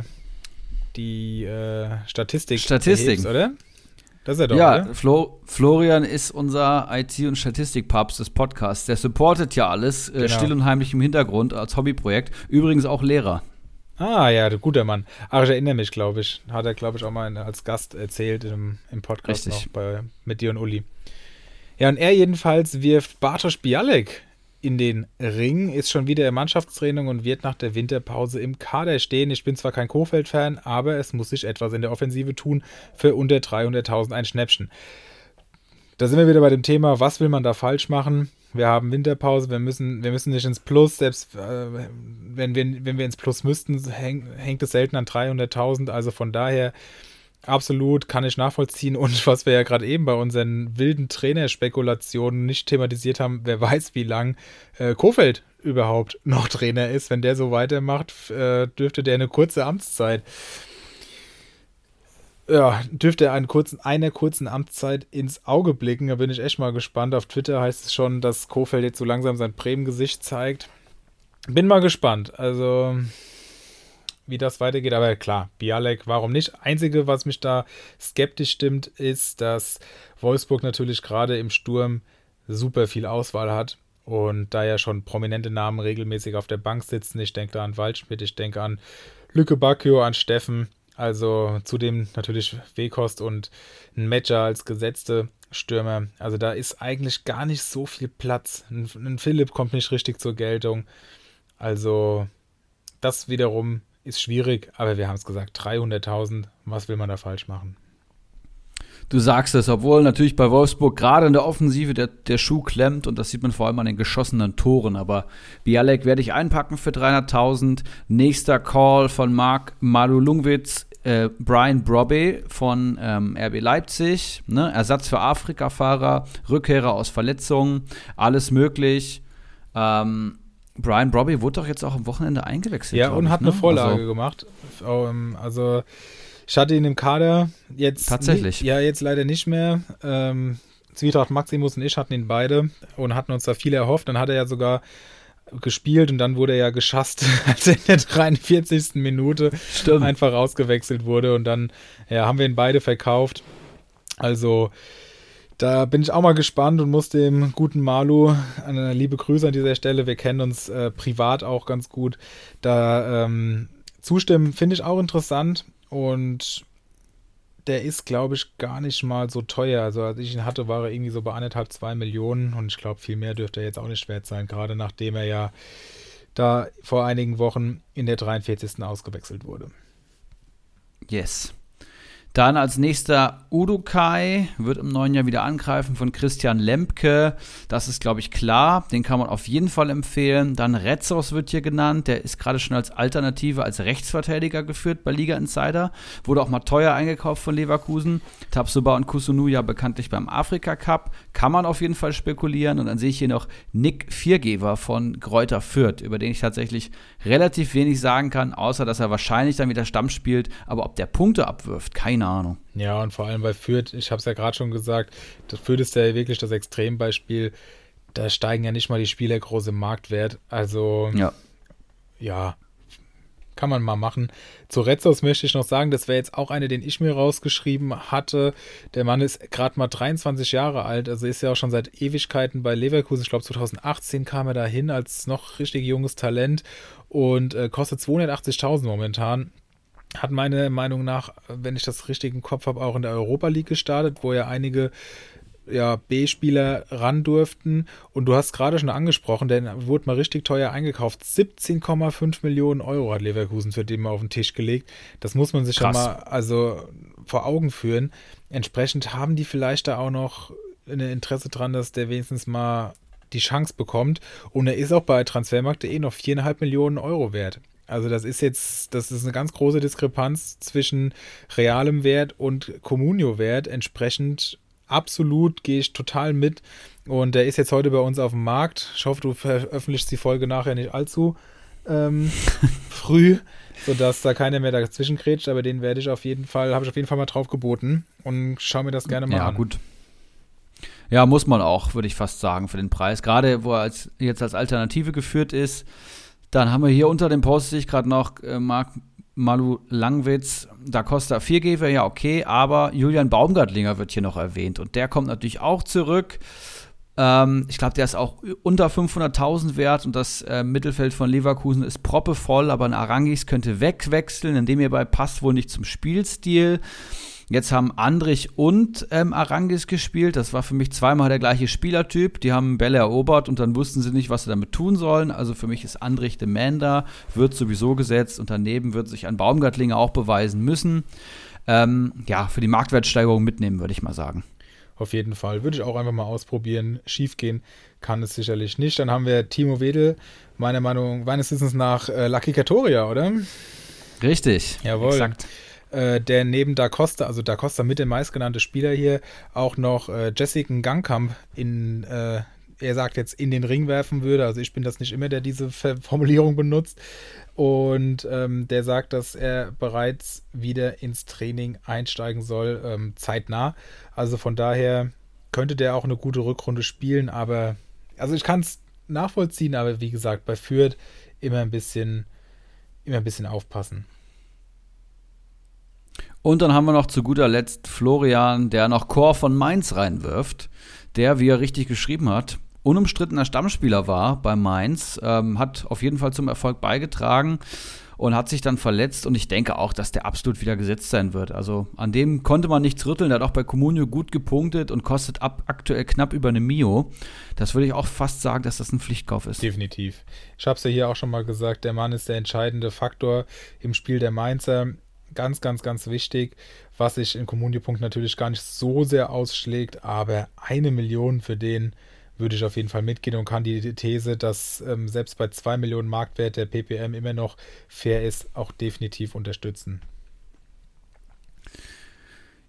die äh, Statistik Statistiken, erhebst, oder? Das ist er doch, Ja, Flo, Florian ist unser IT- und Statistik-Papst des Podcasts. Der supportet ja alles, äh, genau. still und heimlich im Hintergrund als Hobbyprojekt. Übrigens auch Lehrer. Ah, ja, guter Mann. Ach, ich erinnere mich, glaube ich. Hat er, glaube ich, auch mal als Gast erzählt im, im Podcast Richtig. noch bei, mit dir und Uli. Ja, und er jedenfalls wirft Bartosz Bialek in den Ring, ist schon wieder in Mannschaftstraining und wird nach der Winterpause im Kader stehen. Ich bin zwar kein Kofeld-Fan, aber es muss sich etwas in der Offensive tun für unter 300.000 ein Schnäppchen. Da sind wir wieder bei dem Thema, was will man da falsch machen? Wir haben Winterpause, wir müssen, wir müssen nicht ins Plus, selbst äh, wenn, wir, wenn wir ins Plus müssten, häng, hängt es selten an 300.000. Also von daher Absolut, kann ich nachvollziehen. Und was wir ja gerade eben bei unseren wilden Trainerspekulationen nicht thematisiert haben, wer weiß, wie lang äh, Kofeld überhaupt noch Trainer ist. Wenn der so weitermacht, äh, dürfte der eine kurze Amtszeit. Ja, dürfte er einen kurzen, einer kurzen Amtszeit ins Auge blicken. Da bin ich echt mal gespannt. Auf Twitter heißt es schon, dass Kofeld jetzt so langsam sein Bremen-Gesicht zeigt. Bin mal gespannt. Also, wie das weitergeht. Aber klar, Bialek, warum nicht? Einzige, was mich da skeptisch stimmt, ist, dass Wolfsburg natürlich gerade im Sturm super viel Auswahl hat und da ja schon prominente Namen regelmäßig auf der Bank sitzen. Ich denke da an Waldschmidt, ich denke an Lücke Bacchio, an Steffen. Also zudem natürlich Wekost und ein Matcher als gesetzte Stürmer. Also da ist eigentlich gar nicht so viel Platz. Ein Philipp kommt nicht richtig zur Geltung. Also das wiederum ist schwierig, aber wir haben es gesagt, 300.000, was will man da falsch machen? Du sagst es, obwohl natürlich bei Wolfsburg gerade in der Offensive der, der Schuh klemmt und das sieht man vor allem an den geschossenen Toren. Aber Bialek werde ich einpacken für 300.000. Nächster Call von Marc Malulungwitz, äh, Brian Brobby von ähm, RB Leipzig. Ne? Ersatz für Afrika-Fahrer, Rückkehrer aus Verletzungen, alles möglich. Ähm, Brian Brobby wurde doch jetzt auch am Wochenende eingewechselt. Ja, und ich, hat ne? eine Vorlage also, gemacht. Ähm, also, ich hatte ihn im Kader jetzt. Tatsächlich. Nie, ja, jetzt leider nicht mehr. Ähm, Zwietracht Maximus und ich hatten ihn beide und hatten uns da viel erhofft. Dann hat er ja sogar gespielt und dann wurde er ja geschasst, als er in der 43. Minute Stimmt. einfach ausgewechselt wurde. Und dann ja, haben wir ihn beide verkauft. Also da bin ich auch mal gespannt und muss dem guten Malu eine liebe Grüße an dieser Stelle. Wir kennen uns äh, privat auch ganz gut. Da ähm, zustimmen finde ich auch interessant und der ist, glaube ich, gar nicht mal so teuer. Also als ich ihn hatte, war er irgendwie so bei anderthalb, zwei Millionen und ich glaube, viel mehr dürfte er jetzt auch nicht wert sein, gerade nachdem er ja da vor einigen Wochen in der 43. ausgewechselt wurde. Yes. Dann als nächster Udukai wird im neuen Jahr wieder angreifen von Christian Lempke. Das ist, glaube ich, klar. Den kann man auf jeden Fall empfehlen. Dann Retzos wird hier genannt. Der ist gerade schon als Alternative, als Rechtsverteidiger geführt bei Liga Insider. Wurde auch mal teuer eingekauft von Leverkusen. Tapsuba und Kusunu ja bekanntlich beim Afrika Cup. Kann man auf jeden Fall spekulieren. Und dann sehe ich hier noch Nick Viergeber von Gräuter Fürth, über den ich tatsächlich relativ wenig sagen kann, außer dass er wahrscheinlich dann wieder Stamm spielt. Aber ob der Punkte abwirft, keine keine Ahnung. Ja, und vor allem bei Fürth, ich habe es ja gerade schon gesagt, das Fürth ist ja wirklich das Extrembeispiel. Da steigen ja nicht mal die Spieler groß im Marktwert. Also, ja, ja kann man mal machen. Zu Retzos möchte ich noch sagen, das wäre jetzt auch eine, den ich mir rausgeschrieben hatte. Der Mann ist gerade mal 23 Jahre alt, also ist ja auch schon seit Ewigkeiten bei Leverkusen. Ich glaube, 2018 kam er da hin als noch richtig junges Talent und äh, kostet 280.000 momentan hat meiner Meinung nach, wenn ich das richtig im Kopf habe, auch in der Europa League gestartet, wo ja einige ja, B-Spieler ran durften. Und du hast gerade schon angesprochen, denn wurde mal richtig teuer eingekauft. 17,5 Millionen Euro hat Leverkusen für den mal auf den Tisch gelegt. Das muss man sich Krass. schon mal also vor Augen führen. Entsprechend haben die vielleicht da auch noch ein Interesse dran, dass der wenigstens mal die Chance bekommt. Und er ist auch bei Transfermarkt.de noch 4,5 Millionen Euro wert. Also das ist jetzt, das ist eine ganz große Diskrepanz zwischen realem Wert und Communio-Wert. Entsprechend absolut, gehe ich total mit. Und der ist jetzt heute bei uns auf dem Markt. Ich hoffe, du veröffentlichst die Folge nachher nicht allzu ähm, früh, sodass da keiner mehr dazwischen grätscht. Aber den werde ich auf jeden Fall, habe ich auf jeden Fall mal drauf geboten und schau mir das gerne mal ja, an. Ja, gut. Ja, muss man auch, würde ich fast sagen, für den Preis. Gerade wo er als, jetzt als Alternative geführt ist. Dann haben wir hier unter dem Post, sehe ich gerade noch, äh, Marc Malu Langwitz, da Costa Viergeber, ja okay, aber Julian Baumgartlinger wird hier noch erwähnt und der kommt natürlich auch zurück. Ähm, ich glaube, der ist auch unter 500.000 wert und das äh, Mittelfeld von Leverkusen ist proppevoll, aber ein Arangis könnte wegwechseln, indem hierbei passt wohl nicht zum Spielstil. Jetzt haben Andrich und ähm, Arangis gespielt. Das war für mich zweimal der gleiche Spielertyp. Die haben Bälle erobert und dann wussten sie nicht, was sie damit tun sollen. Also für mich ist Andrich der Man da, wird sowieso gesetzt und daneben wird sich ein Baumgartlinger auch beweisen müssen. Ähm, ja, für die Marktwertsteigerung mitnehmen, würde ich mal sagen. Auf jeden Fall. Würde ich auch einfach mal ausprobieren. Schiefgehen kann es sicherlich nicht. Dann haben wir Timo Wedel, meiner Meinung, meines Wissens nach äh, Lucky Katoria, oder? Richtig. Jawohl. Exakt äh, der neben Da Costa, also Da Costa mit dem meistgenannte Spieler hier, auch noch äh, Jessica Gangkamp in, äh, er sagt jetzt, in den Ring werfen würde. Also ich bin das nicht immer, der diese Formulierung benutzt. Und ähm, der sagt, dass er bereits wieder ins Training einsteigen soll, ähm, zeitnah. Also von daher könnte der auch eine gute Rückrunde spielen, aber also ich kann es nachvollziehen, aber wie gesagt, bei Fürth immer ein bisschen, immer ein bisschen aufpassen. Und dann haben wir noch zu guter Letzt Florian, der noch Chor von Mainz reinwirft, der, wie er richtig geschrieben hat, unumstrittener Stammspieler war bei Mainz, ähm, hat auf jeden Fall zum Erfolg beigetragen und hat sich dann verletzt und ich denke auch, dass der absolut wieder gesetzt sein wird. Also an dem konnte man nichts rütteln, der hat auch bei Comunio gut gepunktet und kostet ab aktuell knapp über eine Mio. Das würde ich auch fast sagen, dass das ein Pflichtkauf ist. Definitiv. Ich habe es ja hier auch schon mal gesagt, der Mann ist der entscheidende Faktor im Spiel der Mainzer ganz, ganz, ganz wichtig, was sich in Kommunio-Punkt natürlich gar nicht so sehr ausschlägt, aber eine Million für den würde ich auf jeden Fall mitgehen und kann die These, dass ähm, selbst bei 2 Millionen Marktwert der PPM immer noch fair ist, auch definitiv unterstützen.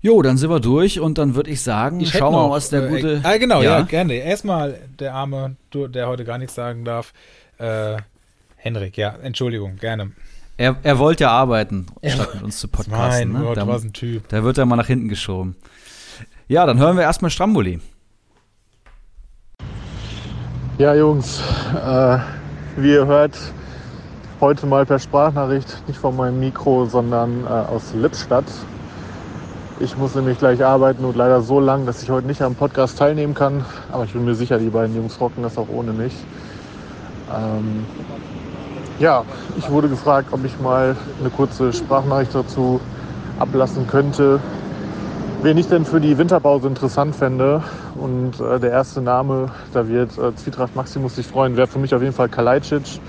Jo, dann sind wir durch und dann würde ich sagen, ich schauen wir mal, was der äh, gute. Ah, genau, ja, ja gerne. Erstmal der Arme, der heute gar nichts sagen darf. Äh, Henrik, ja, Entschuldigung, gerne. Er, er wollte ja arbeiten, statt mit uns zu podcasten. Mein ne? Gott, da, was ein Typ. Da wird er mal nach hinten geschoben. Ja, dann hören wir erstmal Stramboli. Ja, Jungs, äh, wie ihr hört, heute mal per Sprachnachricht, nicht von meinem Mikro, sondern äh, aus Lippstadt. Ich muss nämlich gleich arbeiten und leider so lang, dass ich heute nicht am Podcast teilnehmen kann. Aber ich bin mir sicher, die beiden Jungs rocken das auch ohne mich. Ähm, ja, ich wurde gefragt, ob ich mal eine kurze Sprachnachricht dazu ablassen könnte, wen ich denn für die Winterpause interessant fände. Und äh, der erste Name, da wird äh, Zwietracht Maximus sich freuen, wäre für mich auf jeden Fall Kalajdzic.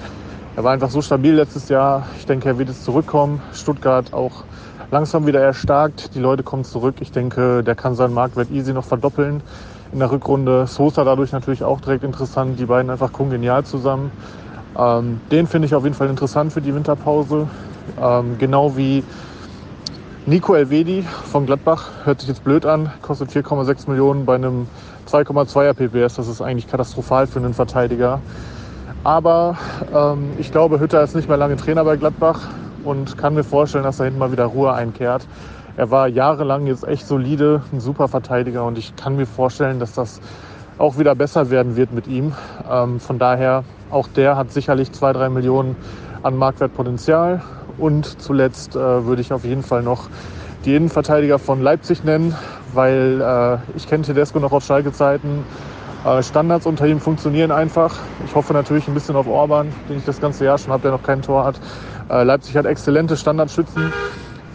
Er war einfach so stabil letztes Jahr. Ich denke, er wird jetzt zurückkommen. Stuttgart auch langsam wieder erstarkt. Die Leute kommen zurück. Ich denke, der kann seinen Marktwert easy noch verdoppeln in der Rückrunde. Sosa dadurch natürlich auch direkt interessant. Die beiden einfach kongenial zusammen. Ähm, den finde ich auf jeden Fall interessant für die Winterpause. Ähm, genau wie Nico Elvedi von Gladbach. Hört sich jetzt blöd an, kostet 4,6 Millionen bei einem 2,2er PPS. Das ist eigentlich katastrophal für einen Verteidiger. Aber ähm, ich glaube, Hütter ist nicht mehr lange Trainer bei Gladbach und kann mir vorstellen, dass da hinten mal wieder Ruhe einkehrt. Er war jahrelang jetzt echt solide, ein super Verteidiger und ich kann mir vorstellen, dass das auch wieder besser werden wird mit ihm. Ähm, von daher, auch der hat sicherlich zwei, drei Millionen an Marktwertpotenzial. Und zuletzt äh, würde ich auf jeden Fall noch die Innenverteidiger von Leipzig nennen, weil äh, ich kenne Tedesco noch aus Schalke-Zeiten. Äh, Standards unter ihm funktionieren einfach. Ich hoffe natürlich ein bisschen auf Orban, den ich das ganze Jahr schon habe, der noch kein Tor hat. Äh, Leipzig hat exzellente Standardschützen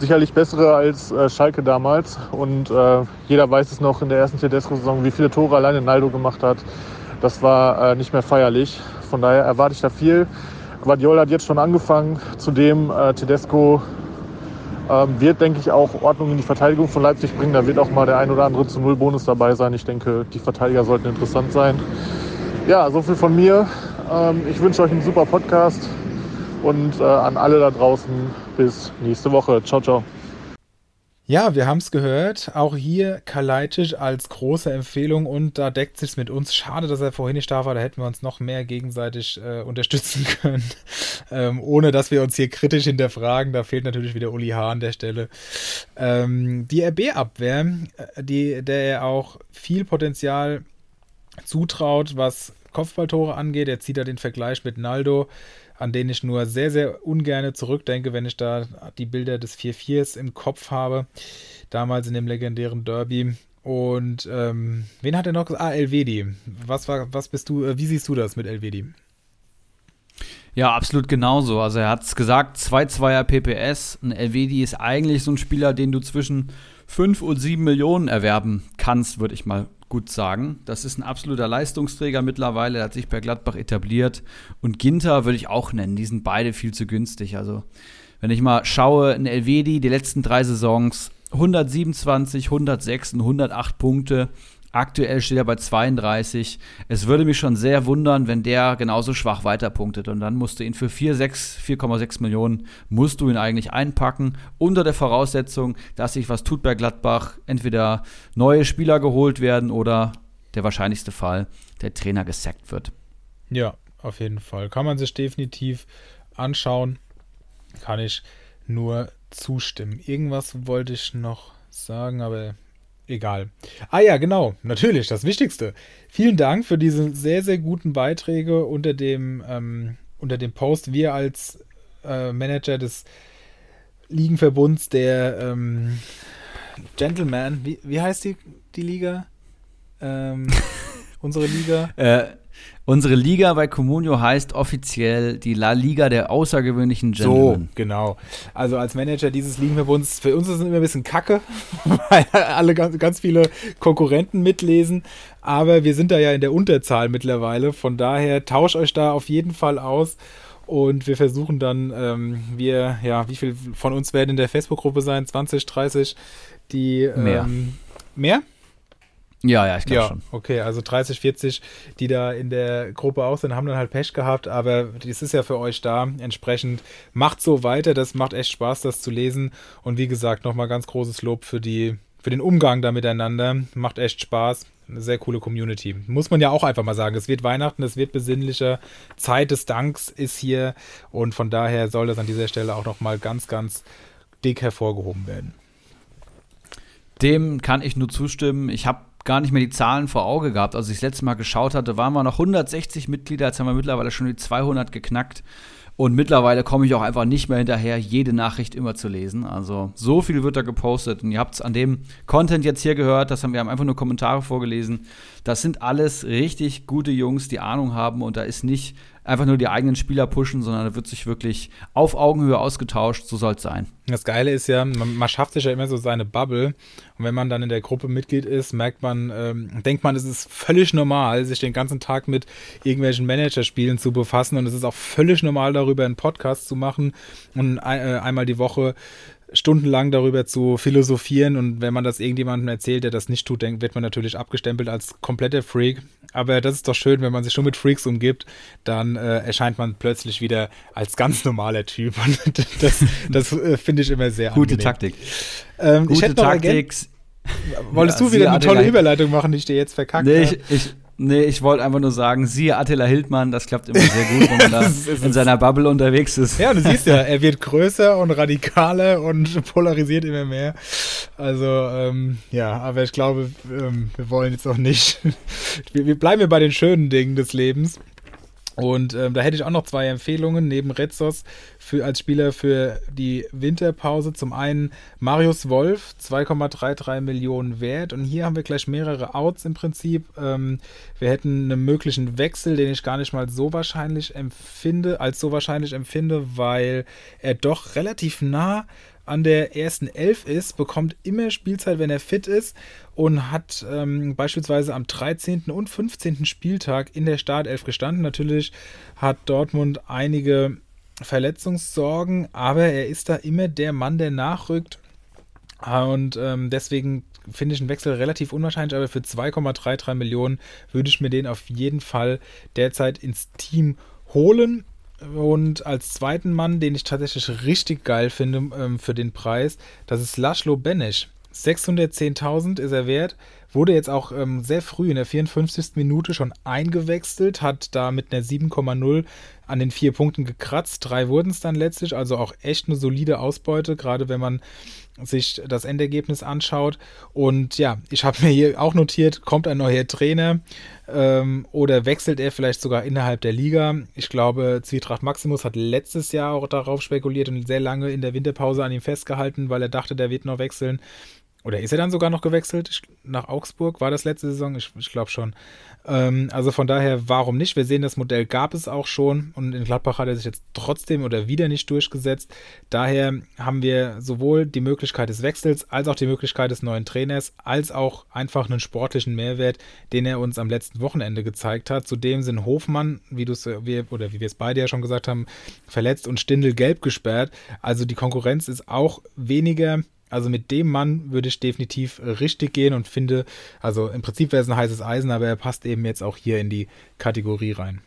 sicherlich bessere als äh, Schalke damals. Und äh, jeder weiß es noch in der ersten Tedesco-Saison, wie viele Tore alleine Naldo gemacht hat. Das war äh, nicht mehr feierlich. Von daher erwarte ich da viel. Guardiola hat jetzt schon angefangen. Zudem äh, Tedesco ähm, wird, denke ich, auch Ordnung in die Verteidigung von Leipzig bringen. Da wird auch mal der ein oder andere zu Null Bonus dabei sein. Ich denke, die Verteidiger sollten interessant sein. Ja, so viel von mir. Ähm, ich wünsche euch einen super Podcast und äh, an alle da draußen bis nächste Woche. Ciao, ciao. Ja, wir haben es gehört. Auch hier Kalajdzic als große Empfehlung und da deckt sich mit uns. Schade, dass er vorhin nicht da war. Da hätten wir uns noch mehr gegenseitig äh, unterstützen können, ähm, ohne dass wir uns hier kritisch hinterfragen. Da fehlt natürlich wieder Uli Hahn an der Stelle. Ähm, die RB-Abwehr, äh, die, der er auch viel Potenzial zutraut, was Kopfballtore angeht. Er zieht da den Vergleich mit Naldo an den ich nur sehr, sehr ungern zurückdenke, wenn ich da die Bilder des 4-4s im Kopf habe. Damals in dem legendären Derby. Und ähm, wen hat er noch? Ah, Elvedi. Was war, was bist du, äh, wie siehst du das mit Elvedi? Ja, absolut genauso. Also er hat es gesagt, 2-2er PPS. Ein Elvedi ist eigentlich so ein Spieler, den du zwischen 5 und 7 Millionen erwerben kannst, würde ich mal gut sagen. Das ist ein absoluter Leistungsträger mittlerweile, der hat sich bei Gladbach etabliert. Und Ginter würde ich auch nennen, die sind beide viel zu günstig. Also, wenn ich mal schaue, in Elvedi, die letzten drei Saisons 127, 106 und 108 Punkte. Aktuell steht er bei 32. Es würde mich schon sehr wundern, wenn der genauso schwach weiterpunktet. Und dann musst du ihn für 4,6 Millionen musst du ihn eigentlich einpacken, unter der Voraussetzung, dass sich was tut bei Gladbach. Entweder neue Spieler geholt werden oder der wahrscheinlichste Fall, der Trainer gesackt wird. Ja, auf jeden Fall. Kann man sich definitiv anschauen. Kann ich nur zustimmen. Irgendwas wollte ich noch sagen, aber egal. Ah ja, genau, natürlich, das Wichtigste. Vielen Dank für diese sehr, sehr guten Beiträge unter dem, ähm, unter dem Post. Wir als äh, Manager des Ligenverbunds der ähm, Gentleman, wie, wie heißt die, die Liga? Ähm, unsere Liga? Äh, Unsere Liga bei Comunio heißt offiziell die La Liga der außergewöhnlichen Gentlemen. So, genau. Also als Manager dieses Ligenverbunds, für uns ist es immer ein bisschen kacke, weil alle ganz, ganz viele Konkurrenten mitlesen. Aber wir sind da ja in der Unterzahl mittlerweile. Von daher tauscht euch da auf jeden Fall aus. Und wir versuchen dann, ähm, wir, ja, wie viel von uns werden in der Facebook-Gruppe sein? 20, 30? Die, ähm, mehr. Mehr? Ja, ja, ich glaube ja, schon. Okay, also 30, 40, die da in der Gruppe auch sind, haben dann halt Pech gehabt, aber das ist ja für euch da. Entsprechend macht so weiter, das macht echt Spaß, das zu lesen. Und wie gesagt, nochmal ganz großes Lob für die, für den Umgang da miteinander. Macht echt Spaß. Eine sehr coole Community. Muss man ja auch einfach mal sagen. Es wird Weihnachten, es wird besinnlicher. Zeit des Danks ist hier und von daher soll das an dieser Stelle auch nochmal ganz, ganz dick hervorgehoben werden. Dem kann ich nur zustimmen. Ich habe gar nicht mehr die Zahlen vor Auge gehabt. Als ich das letzte Mal geschaut hatte, waren wir noch 160 Mitglieder. Jetzt haben wir mittlerweile schon die 200 geknackt. Und mittlerweile komme ich auch einfach nicht mehr hinterher, jede Nachricht immer zu lesen. Also so viel wird da gepostet. Und ihr habt es an dem Content jetzt hier gehört. Das haben wir haben einfach nur Kommentare vorgelesen. Das sind alles richtig gute Jungs, die Ahnung haben. Und da ist nicht einfach nur die eigenen Spieler pushen, sondern da wird sich wirklich auf Augenhöhe ausgetauscht. So soll es sein. Das Geile ist ja, man, man, schafft sich ja immer so seine Bubble. Und wenn man dann in der Gruppe Mitglied ist, merkt man, ähm, denkt man, es ist völlig normal, sich den ganzen Tag mit irgendwelchen Managerspielen zu befassen. Und es ist auch völlig normal, darüber einen Podcast zu machen und äh, einmal die Woche stundenlang darüber zu philosophieren und wenn man das irgendjemandem erzählt, der das nicht tut, dann wird man natürlich abgestempelt als kompletter Freak. Aber das ist doch schön, wenn man sich schon mit Freaks umgibt, dann äh, erscheint man plötzlich wieder als ganz normaler Typ. Und das, das äh, finde ich immer sehr Gute angenehm. Taktik. Ähm, Gute Taktik. Wolltest ja, du wieder eine tolle Überleitung machen, die ich dir jetzt verkackt nee, habe? Ich, ich, Nee, ich wollte einfach nur sagen, siehe Attila Hildmann, das klappt immer sehr gut, wenn man da in seiner Bubble unterwegs ist. Ja, du siehst ja, er wird größer und radikaler und polarisiert immer mehr. Also, ähm, ja, aber ich glaube, ähm, wir wollen jetzt auch nicht. wir, wir bleiben ja bei den schönen Dingen des Lebens. Und ähm, da hätte ich auch noch zwei Empfehlungen neben Retzos für, als Spieler für die Winterpause. Zum einen Marius Wolf, 2,33 Millionen wert. Und hier haben wir gleich mehrere Outs im Prinzip. Ähm, wir hätten einen möglichen Wechsel, den ich gar nicht mal so wahrscheinlich empfinde, als so wahrscheinlich empfinde, weil er doch relativ nah an der ersten Elf ist, bekommt immer Spielzeit, wenn er fit ist und hat ähm, beispielsweise am 13. und 15. Spieltag in der Startelf gestanden. Natürlich hat Dortmund einige Verletzungssorgen, aber er ist da immer der Mann, der nachrückt. Und ähm, deswegen finde ich einen Wechsel relativ unwahrscheinlich, aber für 2,33 Millionen würde ich mir den auf jeden Fall derzeit ins Team holen. Und als zweiten Mann, den ich tatsächlich richtig geil finde ähm, für den Preis, das ist Laszlo Benesch. 610.000 ist er wert. Wurde jetzt auch ähm, sehr früh in der 54. Minute schon eingewechselt, hat da mit einer 7,0 an den vier Punkten gekratzt. Drei wurden es dann letztlich, also auch echt eine solide Ausbeute, gerade wenn man sich das Endergebnis anschaut. Und ja, ich habe mir hier auch notiert, kommt ein neuer Trainer ähm, oder wechselt er vielleicht sogar innerhalb der Liga. Ich glaube, Zwietracht Maximus hat letztes Jahr auch darauf spekuliert und sehr lange in der Winterpause an ihm festgehalten, weil er dachte, der wird noch wechseln. Oder ist er dann sogar noch gewechselt nach Augsburg? War das letzte Saison? Ich, ich glaube schon. Ähm, also von daher, warum nicht? Wir sehen, das Modell gab es auch schon und in Gladbach hat er sich jetzt trotzdem oder wieder nicht durchgesetzt. Daher haben wir sowohl die Möglichkeit des Wechsels als auch die Möglichkeit des neuen Trainers, als auch einfach einen sportlichen Mehrwert, den er uns am letzten Wochenende gezeigt hat. Zudem sind Hofmann, wie du es oder wie wir es beide ja schon gesagt haben, verletzt und Stindel gelb gesperrt. Also die Konkurrenz ist auch weniger also mit dem Mann würde ich definitiv richtig gehen und finde, also im Prinzip wäre es ein heißes Eisen, aber er passt eben jetzt auch hier in die Kategorie rein.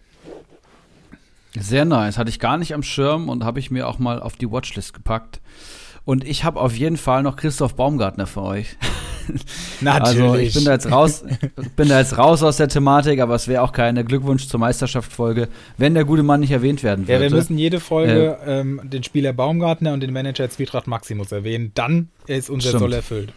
Sehr nice. Hatte ich gar nicht am Schirm und habe ich mir auch mal auf die Watchlist gepackt. Und ich habe auf jeden Fall noch Christoph Baumgartner für euch. Natürlich. Also ich bin da jetzt raus, bin da jetzt raus aus der Thematik, aber es wäre auch keine Glückwunsch zur Meisterschaftsfolge, wenn der gute Mann nicht erwähnt werden würde. Ja, wir müssen jede Folge äh, ähm, den Spieler Baumgartner und den Manager Zwietracht Maximus erwähnen. Dann ist unser Stimmt. Soll erfüllt.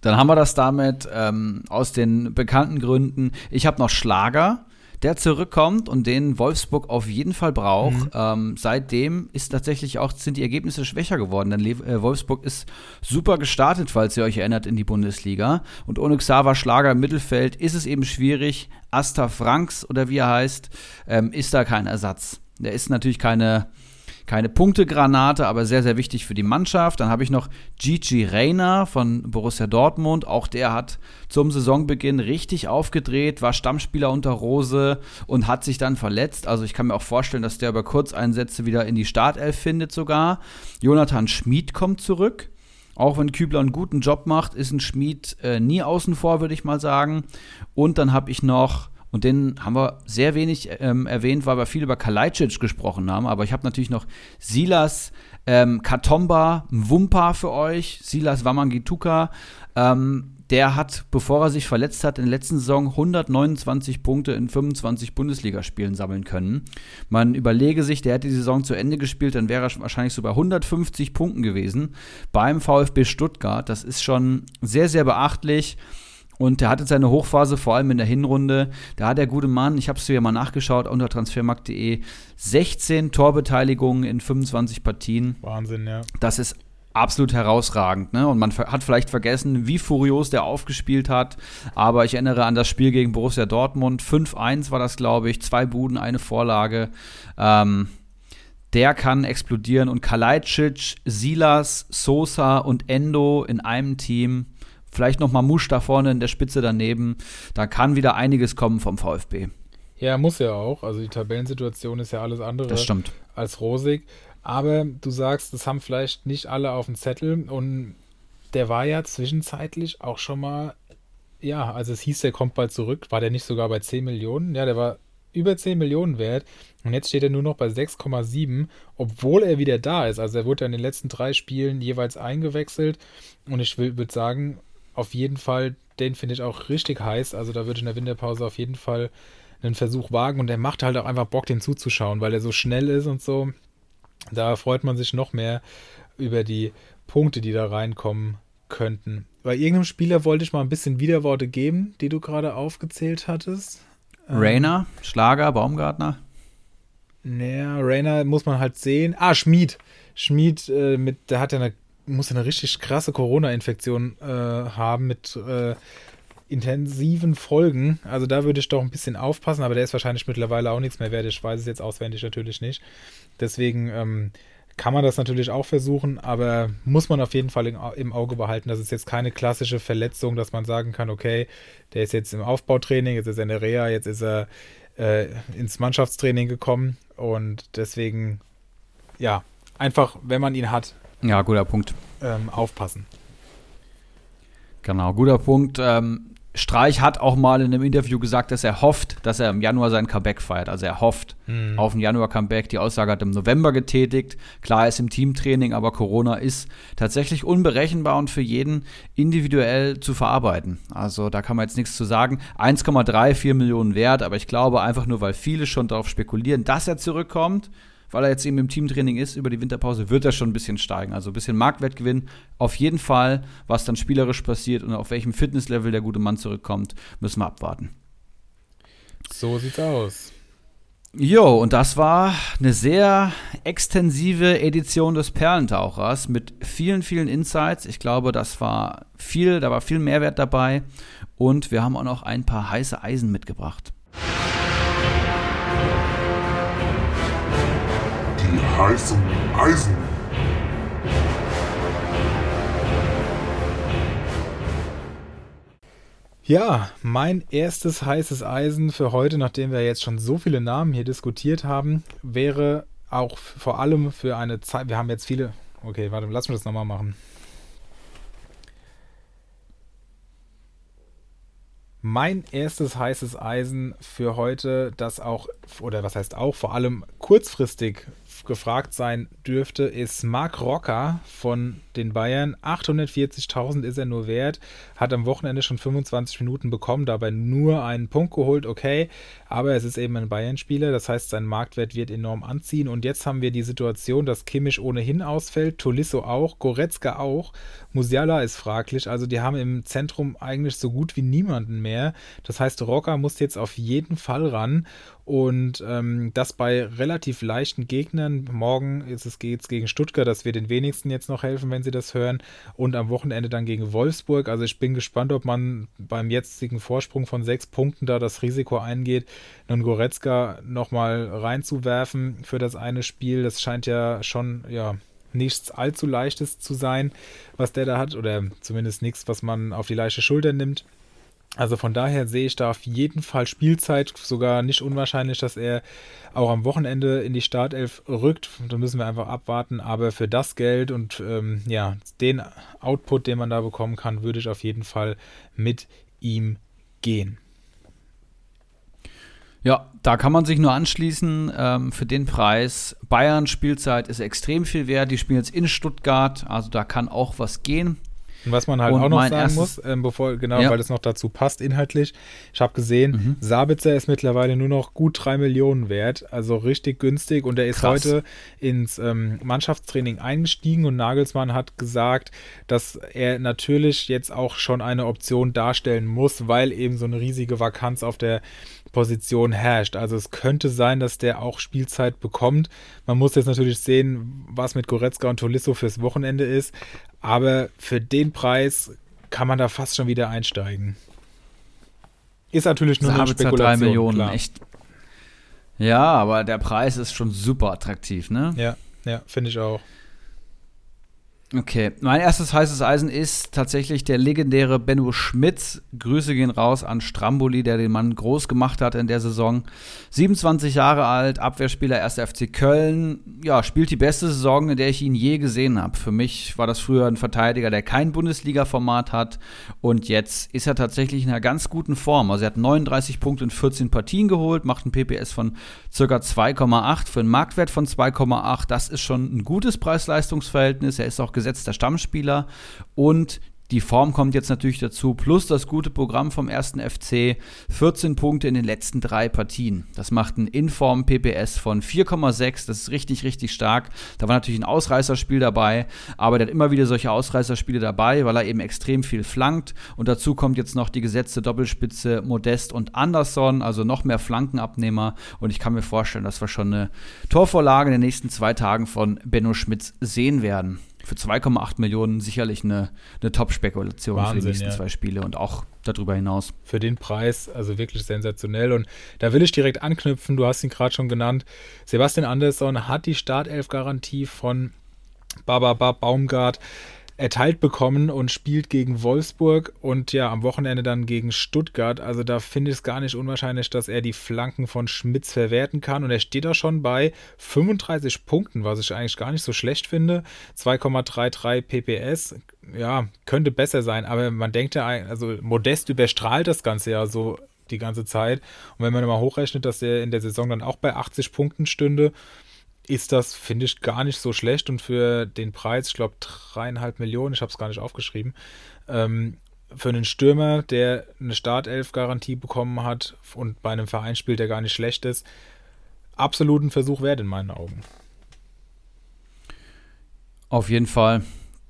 Dann haben wir das damit ähm, aus den bekannten Gründen. Ich habe noch Schlager der zurückkommt und den Wolfsburg auf jeden Fall braucht. Mhm. Ähm, seitdem ist tatsächlich auch, sind die Ergebnisse schwächer geworden, denn äh, Wolfsburg ist super gestartet, falls ihr euch erinnert, in die Bundesliga. Und ohne Xaver Schlager im Mittelfeld ist es eben schwierig. Asta Franks oder wie er heißt, ähm, ist da kein Ersatz. Der ist natürlich keine keine Punktegranate, aber sehr, sehr wichtig für die Mannschaft. Dann habe ich noch Gigi Reyna von Borussia Dortmund. Auch der hat zum Saisonbeginn richtig aufgedreht, war Stammspieler unter Rose und hat sich dann verletzt. Also ich kann mir auch vorstellen, dass der über Kurzeinsätze wieder in die Startelf findet sogar. Jonathan Schmid kommt zurück. Auch wenn Kübler einen guten Job macht, ist ein Schmid äh, nie außen vor, würde ich mal sagen. Und dann habe ich noch und den haben wir sehr wenig ähm, erwähnt, weil wir viel über Kalajdzic gesprochen haben. Aber ich habe natürlich noch Silas ähm, Katomba Wumpa für euch, Silas Wamangituka. Ähm, der hat, bevor er sich verletzt hat, in der letzten Saison 129 Punkte in 25 Bundesligaspielen sammeln können. Man überlege sich, der hätte die Saison zu Ende gespielt, dann wäre er wahrscheinlich so bei 150 Punkten gewesen beim VfB Stuttgart. Das ist schon sehr, sehr beachtlich. Und der hatte seine Hochphase, vor allem in der Hinrunde. Da hat der gute Mann, ich habe es dir mal nachgeschaut unter transfermarkt.de, 16 Torbeteiligungen in 25 Partien. Wahnsinn, ja. Das ist absolut herausragend. Ne? Und man hat vielleicht vergessen, wie furios der aufgespielt hat. Aber ich erinnere an das Spiel gegen Borussia Dortmund. 5-1 war das, glaube ich. Zwei Buden, eine Vorlage. Ähm, der kann explodieren. Und Kalajdzic, Silas, Sosa und Endo in einem Team Vielleicht noch Mamouche da vorne in der Spitze daneben. Da kann wieder einiges kommen vom VfB. Ja, muss ja auch. Also die Tabellensituation ist ja alles andere als rosig. Aber du sagst, das haben vielleicht nicht alle auf dem Zettel. Und der war ja zwischenzeitlich auch schon mal, ja, also es hieß, der kommt bald zurück. War der nicht sogar bei 10 Millionen? Ja, der war über 10 Millionen wert. Und jetzt steht er nur noch bei 6,7, obwohl er wieder da ist. Also er wurde ja in den letzten drei Spielen jeweils eingewechselt. Und ich würde sagen, auf jeden Fall, den finde ich auch richtig heiß. Also da würde ich in der Winterpause auf jeden Fall einen Versuch wagen und er macht halt auch einfach Bock, den zuzuschauen, weil er so schnell ist und so. Da freut man sich noch mehr über die Punkte, die da reinkommen könnten. Bei irgendeinem Spieler wollte ich mal ein bisschen Widerworte geben, die du gerade aufgezählt hattest. Rainer, ähm, Schlager, Baumgartner. Naja, Rainer muss man halt sehen. Ah, Schmied. Schmied, äh, mit, der hat ja eine muss eine richtig krasse Corona-Infektion äh, haben mit äh, intensiven Folgen. Also da würde ich doch ein bisschen aufpassen, aber der ist wahrscheinlich mittlerweile auch nichts mehr wert. Ich weiß es jetzt auswendig natürlich nicht. Deswegen ähm, kann man das natürlich auch versuchen, aber muss man auf jeden Fall im Auge behalten. Das ist jetzt keine klassische Verletzung, dass man sagen kann, okay, der ist jetzt im Aufbautraining, jetzt ist er in der Reha, jetzt ist er äh, ins Mannschaftstraining gekommen und deswegen, ja, einfach, wenn man ihn hat, ja, guter Punkt. Ähm, aufpassen. Genau, guter Punkt. Ähm, Streich hat auch mal in einem Interview gesagt, dass er hofft, dass er im Januar sein Comeback feiert. Also er hofft mhm. auf ein Januar-Comeback. Die Aussage hat er im November getätigt. Klar, ist im Teamtraining, aber Corona ist tatsächlich unberechenbar und für jeden individuell zu verarbeiten. Also da kann man jetzt nichts zu sagen. 1,34 Millionen wert, aber ich glaube einfach nur, weil viele schon darauf spekulieren, dass er zurückkommt, weil er jetzt eben im Teamtraining ist über die Winterpause, wird er schon ein bisschen steigen. Also ein bisschen Marktwertgewinn auf jeden Fall. Was dann spielerisch passiert und auf welchem Fitnesslevel der gute Mann zurückkommt, müssen wir abwarten. So sieht's aus. Jo, und das war eine sehr extensive Edition des Perlentauchers mit vielen, vielen Insights. Ich glaube, das war viel, da war viel Mehrwert dabei. Und wir haben auch noch ein paar heiße Eisen mitgebracht. Heißen Eisen. Ja, mein erstes heißes Eisen für heute, nachdem wir jetzt schon so viele Namen hier diskutiert haben, wäre auch vor allem für eine Zeit. Wir haben jetzt viele. Okay, warte, lass mich das nochmal machen. Mein erstes heißes Eisen für heute, das auch, oder was heißt auch, vor allem kurzfristig gefragt sein dürfte, ist Marc Rocker von den Bayern. 840.000 ist er nur wert, hat am Wochenende schon 25 Minuten bekommen, dabei nur einen Punkt geholt, okay, aber es ist eben ein Bayern-Spieler, das heißt, sein Marktwert wird enorm anziehen. Und jetzt haben wir die Situation, dass Kimmich ohnehin ausfällt, Tolisso auch, Goretzka auch, Musiala ist fraglich, also die haben im Zentrum eigentlich so gut wie niemanden mehr, das heißt, Rocker muss jetzt auf jeden Fall ran und ähm, das bei relativ leichten Gegnern. Morgen ist es geht's gegen Stuttgart, das wird den wenigsten jetzt noch helfen, wenn sie das hören. Und am Wochenende dann gegen Wolfsburg. Also ich bin gespannt, ob man beim jetzigen Vorsprung von sechs Punkten da das Risiko eingeht, einen Goretzka nochmal reinzuwerfen für das eine Spiel. Das scheint ja schon, ja, nichts allzu leichtes zu sein, was der da hat. Oder zumindest nichts, was man auf die leichte Schulter nimmt. Also von daher sehe ich da auf jeden Fall Spielzeit, sogar nicht unwahrscheinlich, dass er auch am Wochenende in die Startelf rückt. Da müssen wir einfach abwarten. Aber für das Geld und ähm, ja, den Output, den man da bekommen kann, würde ich auf jeden Fall mit ihm gehen. Ja, da kann man sich nur anschließen. Ähm, für den Preis. Bayern Spielzeit ist extrem viel wert. Die spielen jetzt in Stuttgart, also da kann auch was gehen. Und was man halt und auch noch sagen muss, ähm, bevor, genau, ja. weil das noch dazu passt inhaltlich, ich habe gesehen, mhm. Sabitzer ist mittlerweile nur noch gut drei Millionen wert, also richtig günstig und er ist Krass. heute ins ähm, Mannschaftstraining eingestiegen und Nagelsmann hat gesagt, dass er natürlich jetzt auch schon eine Option darstellen muss, weil eben so eine riesige Vakanz auf der Position herrscht. Also es könnte sein, dass der auch Spielzeit bekommt. Man muss jetzt natürlich sehen, was mit Goretzka und Tolisso fürs Wochenende ist. Aber für den Preis kann man da fast schon wieder einsteigen. Ist natürlich nur eine Spekulation. 3 Millionen, klar. echt. Ja, aber der Preis ist schon super attraktiv, ne? Ja, ja, finde ich auch. Okay, mein erstes heißes Eisen ist tatsächlich der legendäre Benno Schmitz. Grüße gehen raus an Stramboli, der den Mann groß gemacht hat in der Saison. 27 Jahre alt, Abwehrspieler 1. FC Köln. Ja, spielt die beste Saison, in der ich ihn je gesehen habe. Für mich war das früher ein Verteidiger, der kein Bundesliga-Format hat. Und jetzt ist er tatsächlich in einer ganz guten Form. Also er hat 39 Punkte in 14 Partien geholt, macht ein PPS von ca. 2,8 für einen Marktwert von 2,8. Das ist schon ein gutes Preis-Leistungs-Verhältnis. Er ist auch gesetzter Stammspieler und die Form kommt jetzt natürlich dazu, plus das gute Programm vom ersten FC. 14 Punkte in den letzten drei Partien. Das macht ein Inform PPS von 4,6. Das ist richtig, richtig stark. Da war natürlich ein Ausreißerspiel dabei, aber der hat immer wieder solche Ausreißerspiele dabei, weil er eben extrem viel flankt. Und dazu kommt jetzt noch die gesetzte Doppelspitze Modest und Anderson, also noch mehr Flankenabnehmer. Und ich kann mir vorstellen, dass wir schon eine Torvorlage in den nächsten zwei Tagen von Benno Schmitz sehen werden für 2,8 Millionen sicherlich eine, eine Top-Spekulation für die nächsten ja. zwei Spiele und auch darüber hinaus. Für den Preis, also wirklich sensationell. Und da will ich direkt anknüpfen, du hast ihn gerade schon genannt. Sebastian Andersson hat die Startelf-Garantie von Baba Baumgart erteilt bekommen und spielt gegen Wolfsburg und ja, am Wochenende dann gegen Stuttgart. Also da finde ich es gar nicht unwahrscheinlich, dass er die Flanken von Schmitz verwerten kann. Und er steht da schon bei 35 Punkten, was ich eigentlich gar nicht so schlecht finde. 2,33 PPS. ja, könnte besser sein, aber man denkt ja, also Modest überstrahlt das Ganze ja so die ganze Zeit. Und wenn man mal hochrechnet, dass er in der Saison dann auch bei 80 Punkten stünde, ist das, finde ich, gar nicht so schlecht. Und für den Preis, ich glaube, dreieinhalb Millionen, ich habe es gar nicht aufgeschrieben, ähm, für einen Stürmer, der eine Startelf-Garantie bekommen hat und bei einem Verein spielt, der gar nicht schlecht ist, absolut ein Versuch wert in meinen Augen. Auf jeden Fall.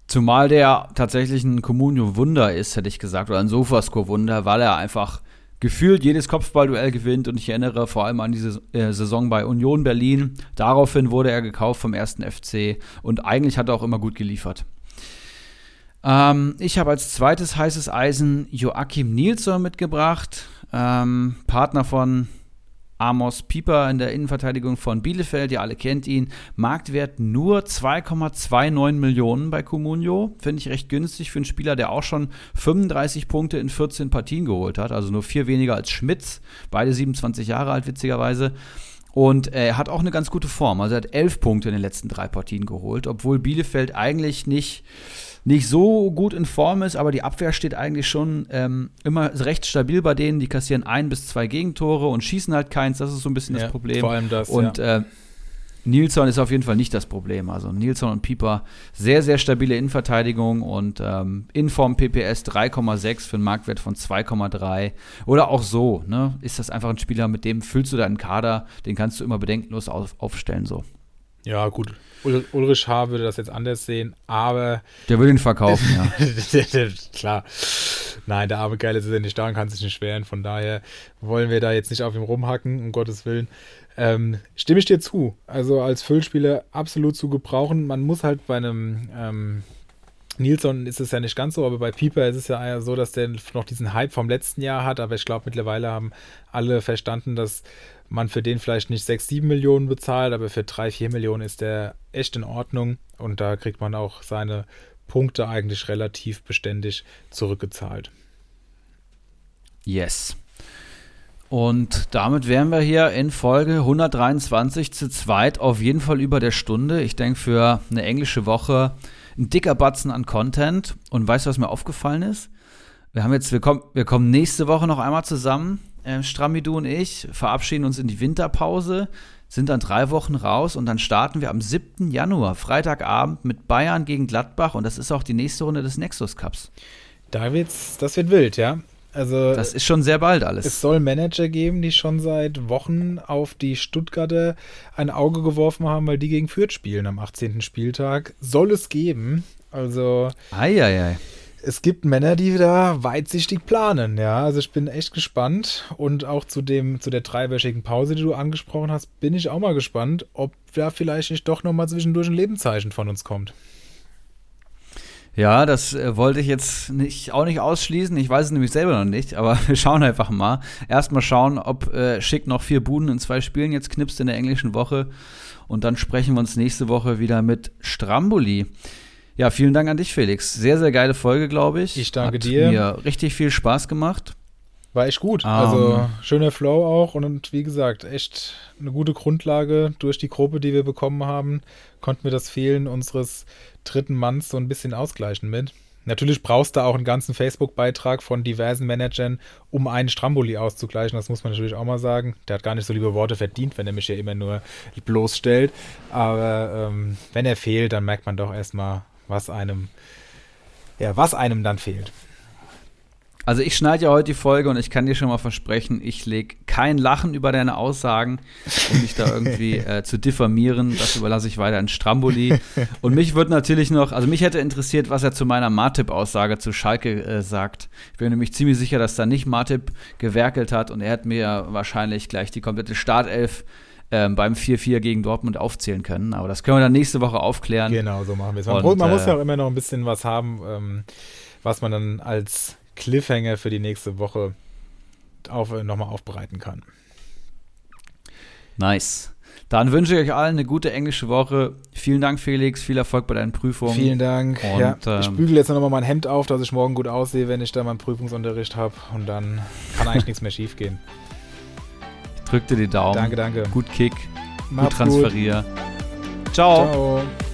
Zumal der tatsächlich ein Comunio-Wunder ist, hätte ich gesagt, oder ein Sofascore-Wunder, weil er einfach gefühlt jedes Kopfballduell gewinnt. Und ich erinnere vor allem an diese äh, Saison bei Union Berlin. Daraufhin wurde er gekauft vom ersten FC und eigentlich hat er auch immer gut geliefert. Ähm, ich habe als zweites heißes Eisen Joachim Nielsen mitgebracht, ähm, Partner von Amos Pieper in der Innenverteidigung von Bielefeld, ihr alle kennt ihn. Marktwert nur 2,29 Millionen bei Comunio. Finde ich recht günstig für einen Spieler, der auch schon 35 Punkte in 14 Partien geholt hat. Also nur vier weniger als Schmitz. Beide 27 Jahre alt, witzigerweise. Und er hat auch eine ganz gute Form. Also er hat elf Punkte in den letzten drei Partien geholt, obwohl Bielefeld eigentlich nicht nicht so gut in Form ist, aber die Abwehr steht eigentlich schon ähm, immer recht stabil bei denen. Die kassieren ein bis zwei Gegentore und schießen halt keins. Das ist so ein bisschen ja, das Problem. Vor allem das. Und ja. äh, Nilsson ist auf jeden Fall nicht das Problem. Also Nilsson und Pieper, sehr, sehr stabile Innenverteidigung und ähm, Inform PPS 3,6 für einen Marktwert von 2,3. Oder auch so, ne? Ist das einfach ein Spieler, mit dem füllst du deinen Kader, den kannst du immer bedenkenlos auf, aufstellen, so. Ja, gut. Ul Ulrich H. würde das jetzt anders sehen, aber. Der würde ihn verkaufen, ja. Klar. Nein, der arme Geile ist ja nicht da und kann sich nicht wehren. Von daher wollen wir da jetzt nicht auf ihm rumhacken, um Gottes Willen. Ähm, stimme ich dir zu. Also als Füllspieler absolut zu gebrauchen. Man muss halt bei einem. Ähm, Nilsson ist es ja nicht ganz so, aber bei Pieper ist es ja so, dass der noch diesen Hype vom letzten Jahr hat. Aber ich glaube, mittlerweile haben alle verstanden, dass man für den vielleicht nicht 6, 7 Millionen bezahlt, aber für 3, 4 Millionen ist der echt in Ordnung und da kriegt man auch seine Punkte eigentlich relativ beständig zurückgezahlt. Yes. Und damit wären wir hier in Folge 123 zu zweit auf jeden Fall über der Stunde. Ich denke, für eine englische Woche ein dicker Batzen an Content. Und weißt du, was mir aufgefallen ist? Wir haben jetzt, wir kommen, wir kommen nächste Woche noch einmal zusammen äh, Strammi, du und ich, verabschieden uns in die Winterpause, sind dann drei Wochen raus und dann starten wir am 7. Januar, Freitagabend, mit Bayern gegen Gladbach und das ist auch die nächste Runde des Nexus Cups. Da wird's, das wird wild, ja. Also, das ist schon sehr bald alles. Es soll Manager geben, die schon seit Wochen auf die Stuttgarter ein Auge geworfen haben, weil die gegen Fürth spielen am 18. Spieltag. Soll es geben. Also. Eieiei. Ei, ei es gibt Männer, die da weitsichtig planen, ja. Also ich bin echt gespannt. Und auch zu dem, zu der dreiwöchigen Pause, die du angesprochen hast, bin ich auch mal gespannt, ob da vielleicht nicht doch nochmal zwischendurch ein Lebenszeichen von uns kommt. Ja, das äh, wollte ich jetzt nicht, auch nicht ausschließen. Ich weiß es nämlich selber noch nicht, aber wir schauen einfach mal. Erstmal schauen, ob äh, Schick noch vier Buden in zwei Spielen jetzt knipst in der englischen Woche. Und dann sprechen wir uns nächste Woche wieder mit Stramboli. Ja, vielen Dank an dich, Felix. Sehr, sehr geile Folge, glaube ich. Ich danke Hat dir. Mir richtig viel Spaß gemacht. War echt gut. Um, also ähm. schöner Flow auch und wie gesagt, echt eine gute Grundlage durch die Gruppe, die wir bekommen haben, konnten wir das Fehlen unseres dritten Manns so ein bisschen ausgleichen mit. Natürlich brauchst du auch einen ganzen Facebook-Beitrag von diversen Managern, um einen Stramboli auszugleichen. Das muss man natürlich auch mal sagen. Der hat gar nicht so liebe Worte verdient, wenn er mich ja immer nur bloßstellt. Aber ähm, wenn er fehlt, dann merkt man doch erstmal, was einem, ja, was einem dann fehlt. Also ich schneide ja heute die Folge und ich kann dir schon mal versprechen, ich lege kein Lachen über deine Aussagen, um dich da irgendwie äh, zu diffamieren. Das überlasse ich weiter an Stramboli. Und mich würde natürlich noch, also mich hätte interessiert, was er zu meiner Martip-Aussage zu Schalke äh, sagt. Ich bin nämlich ziemlich sicher, dass da nicht Martip gewerkelt hat und er hat mir wahrscheinlich gleich die komplette Startelf ähm, beim 4-4 gegen Dortmund aufzählen können. Aber das können wir dann nächste Woche aufklären. Genau, so machen wir es. Man, Und, man äh, muss ja auch immer noch ein bisschen was haben, ähm, was man dann als Cliffhanger für die nächste Woche auf, äh, nochmal aufbereiten kann. Nice. Dann wünsche ich euch allen eine gute englische Woche. Vielen Dank, Felix. Viel Erfolg bei deinen Prüfungen. Vielen Dank. Und, ja, ich ähm, bügele jetzt nochmal mein Hemd auf, dass ich morgen gut aussehe, wenn ich da meinen Prüfungsunterricht habe. Und dann kann eigentlich nichts mehr schief gehen. Drück dir die Daumen. Danke, danke. Gut Kick. Gut transferier. Ciao. Ciao.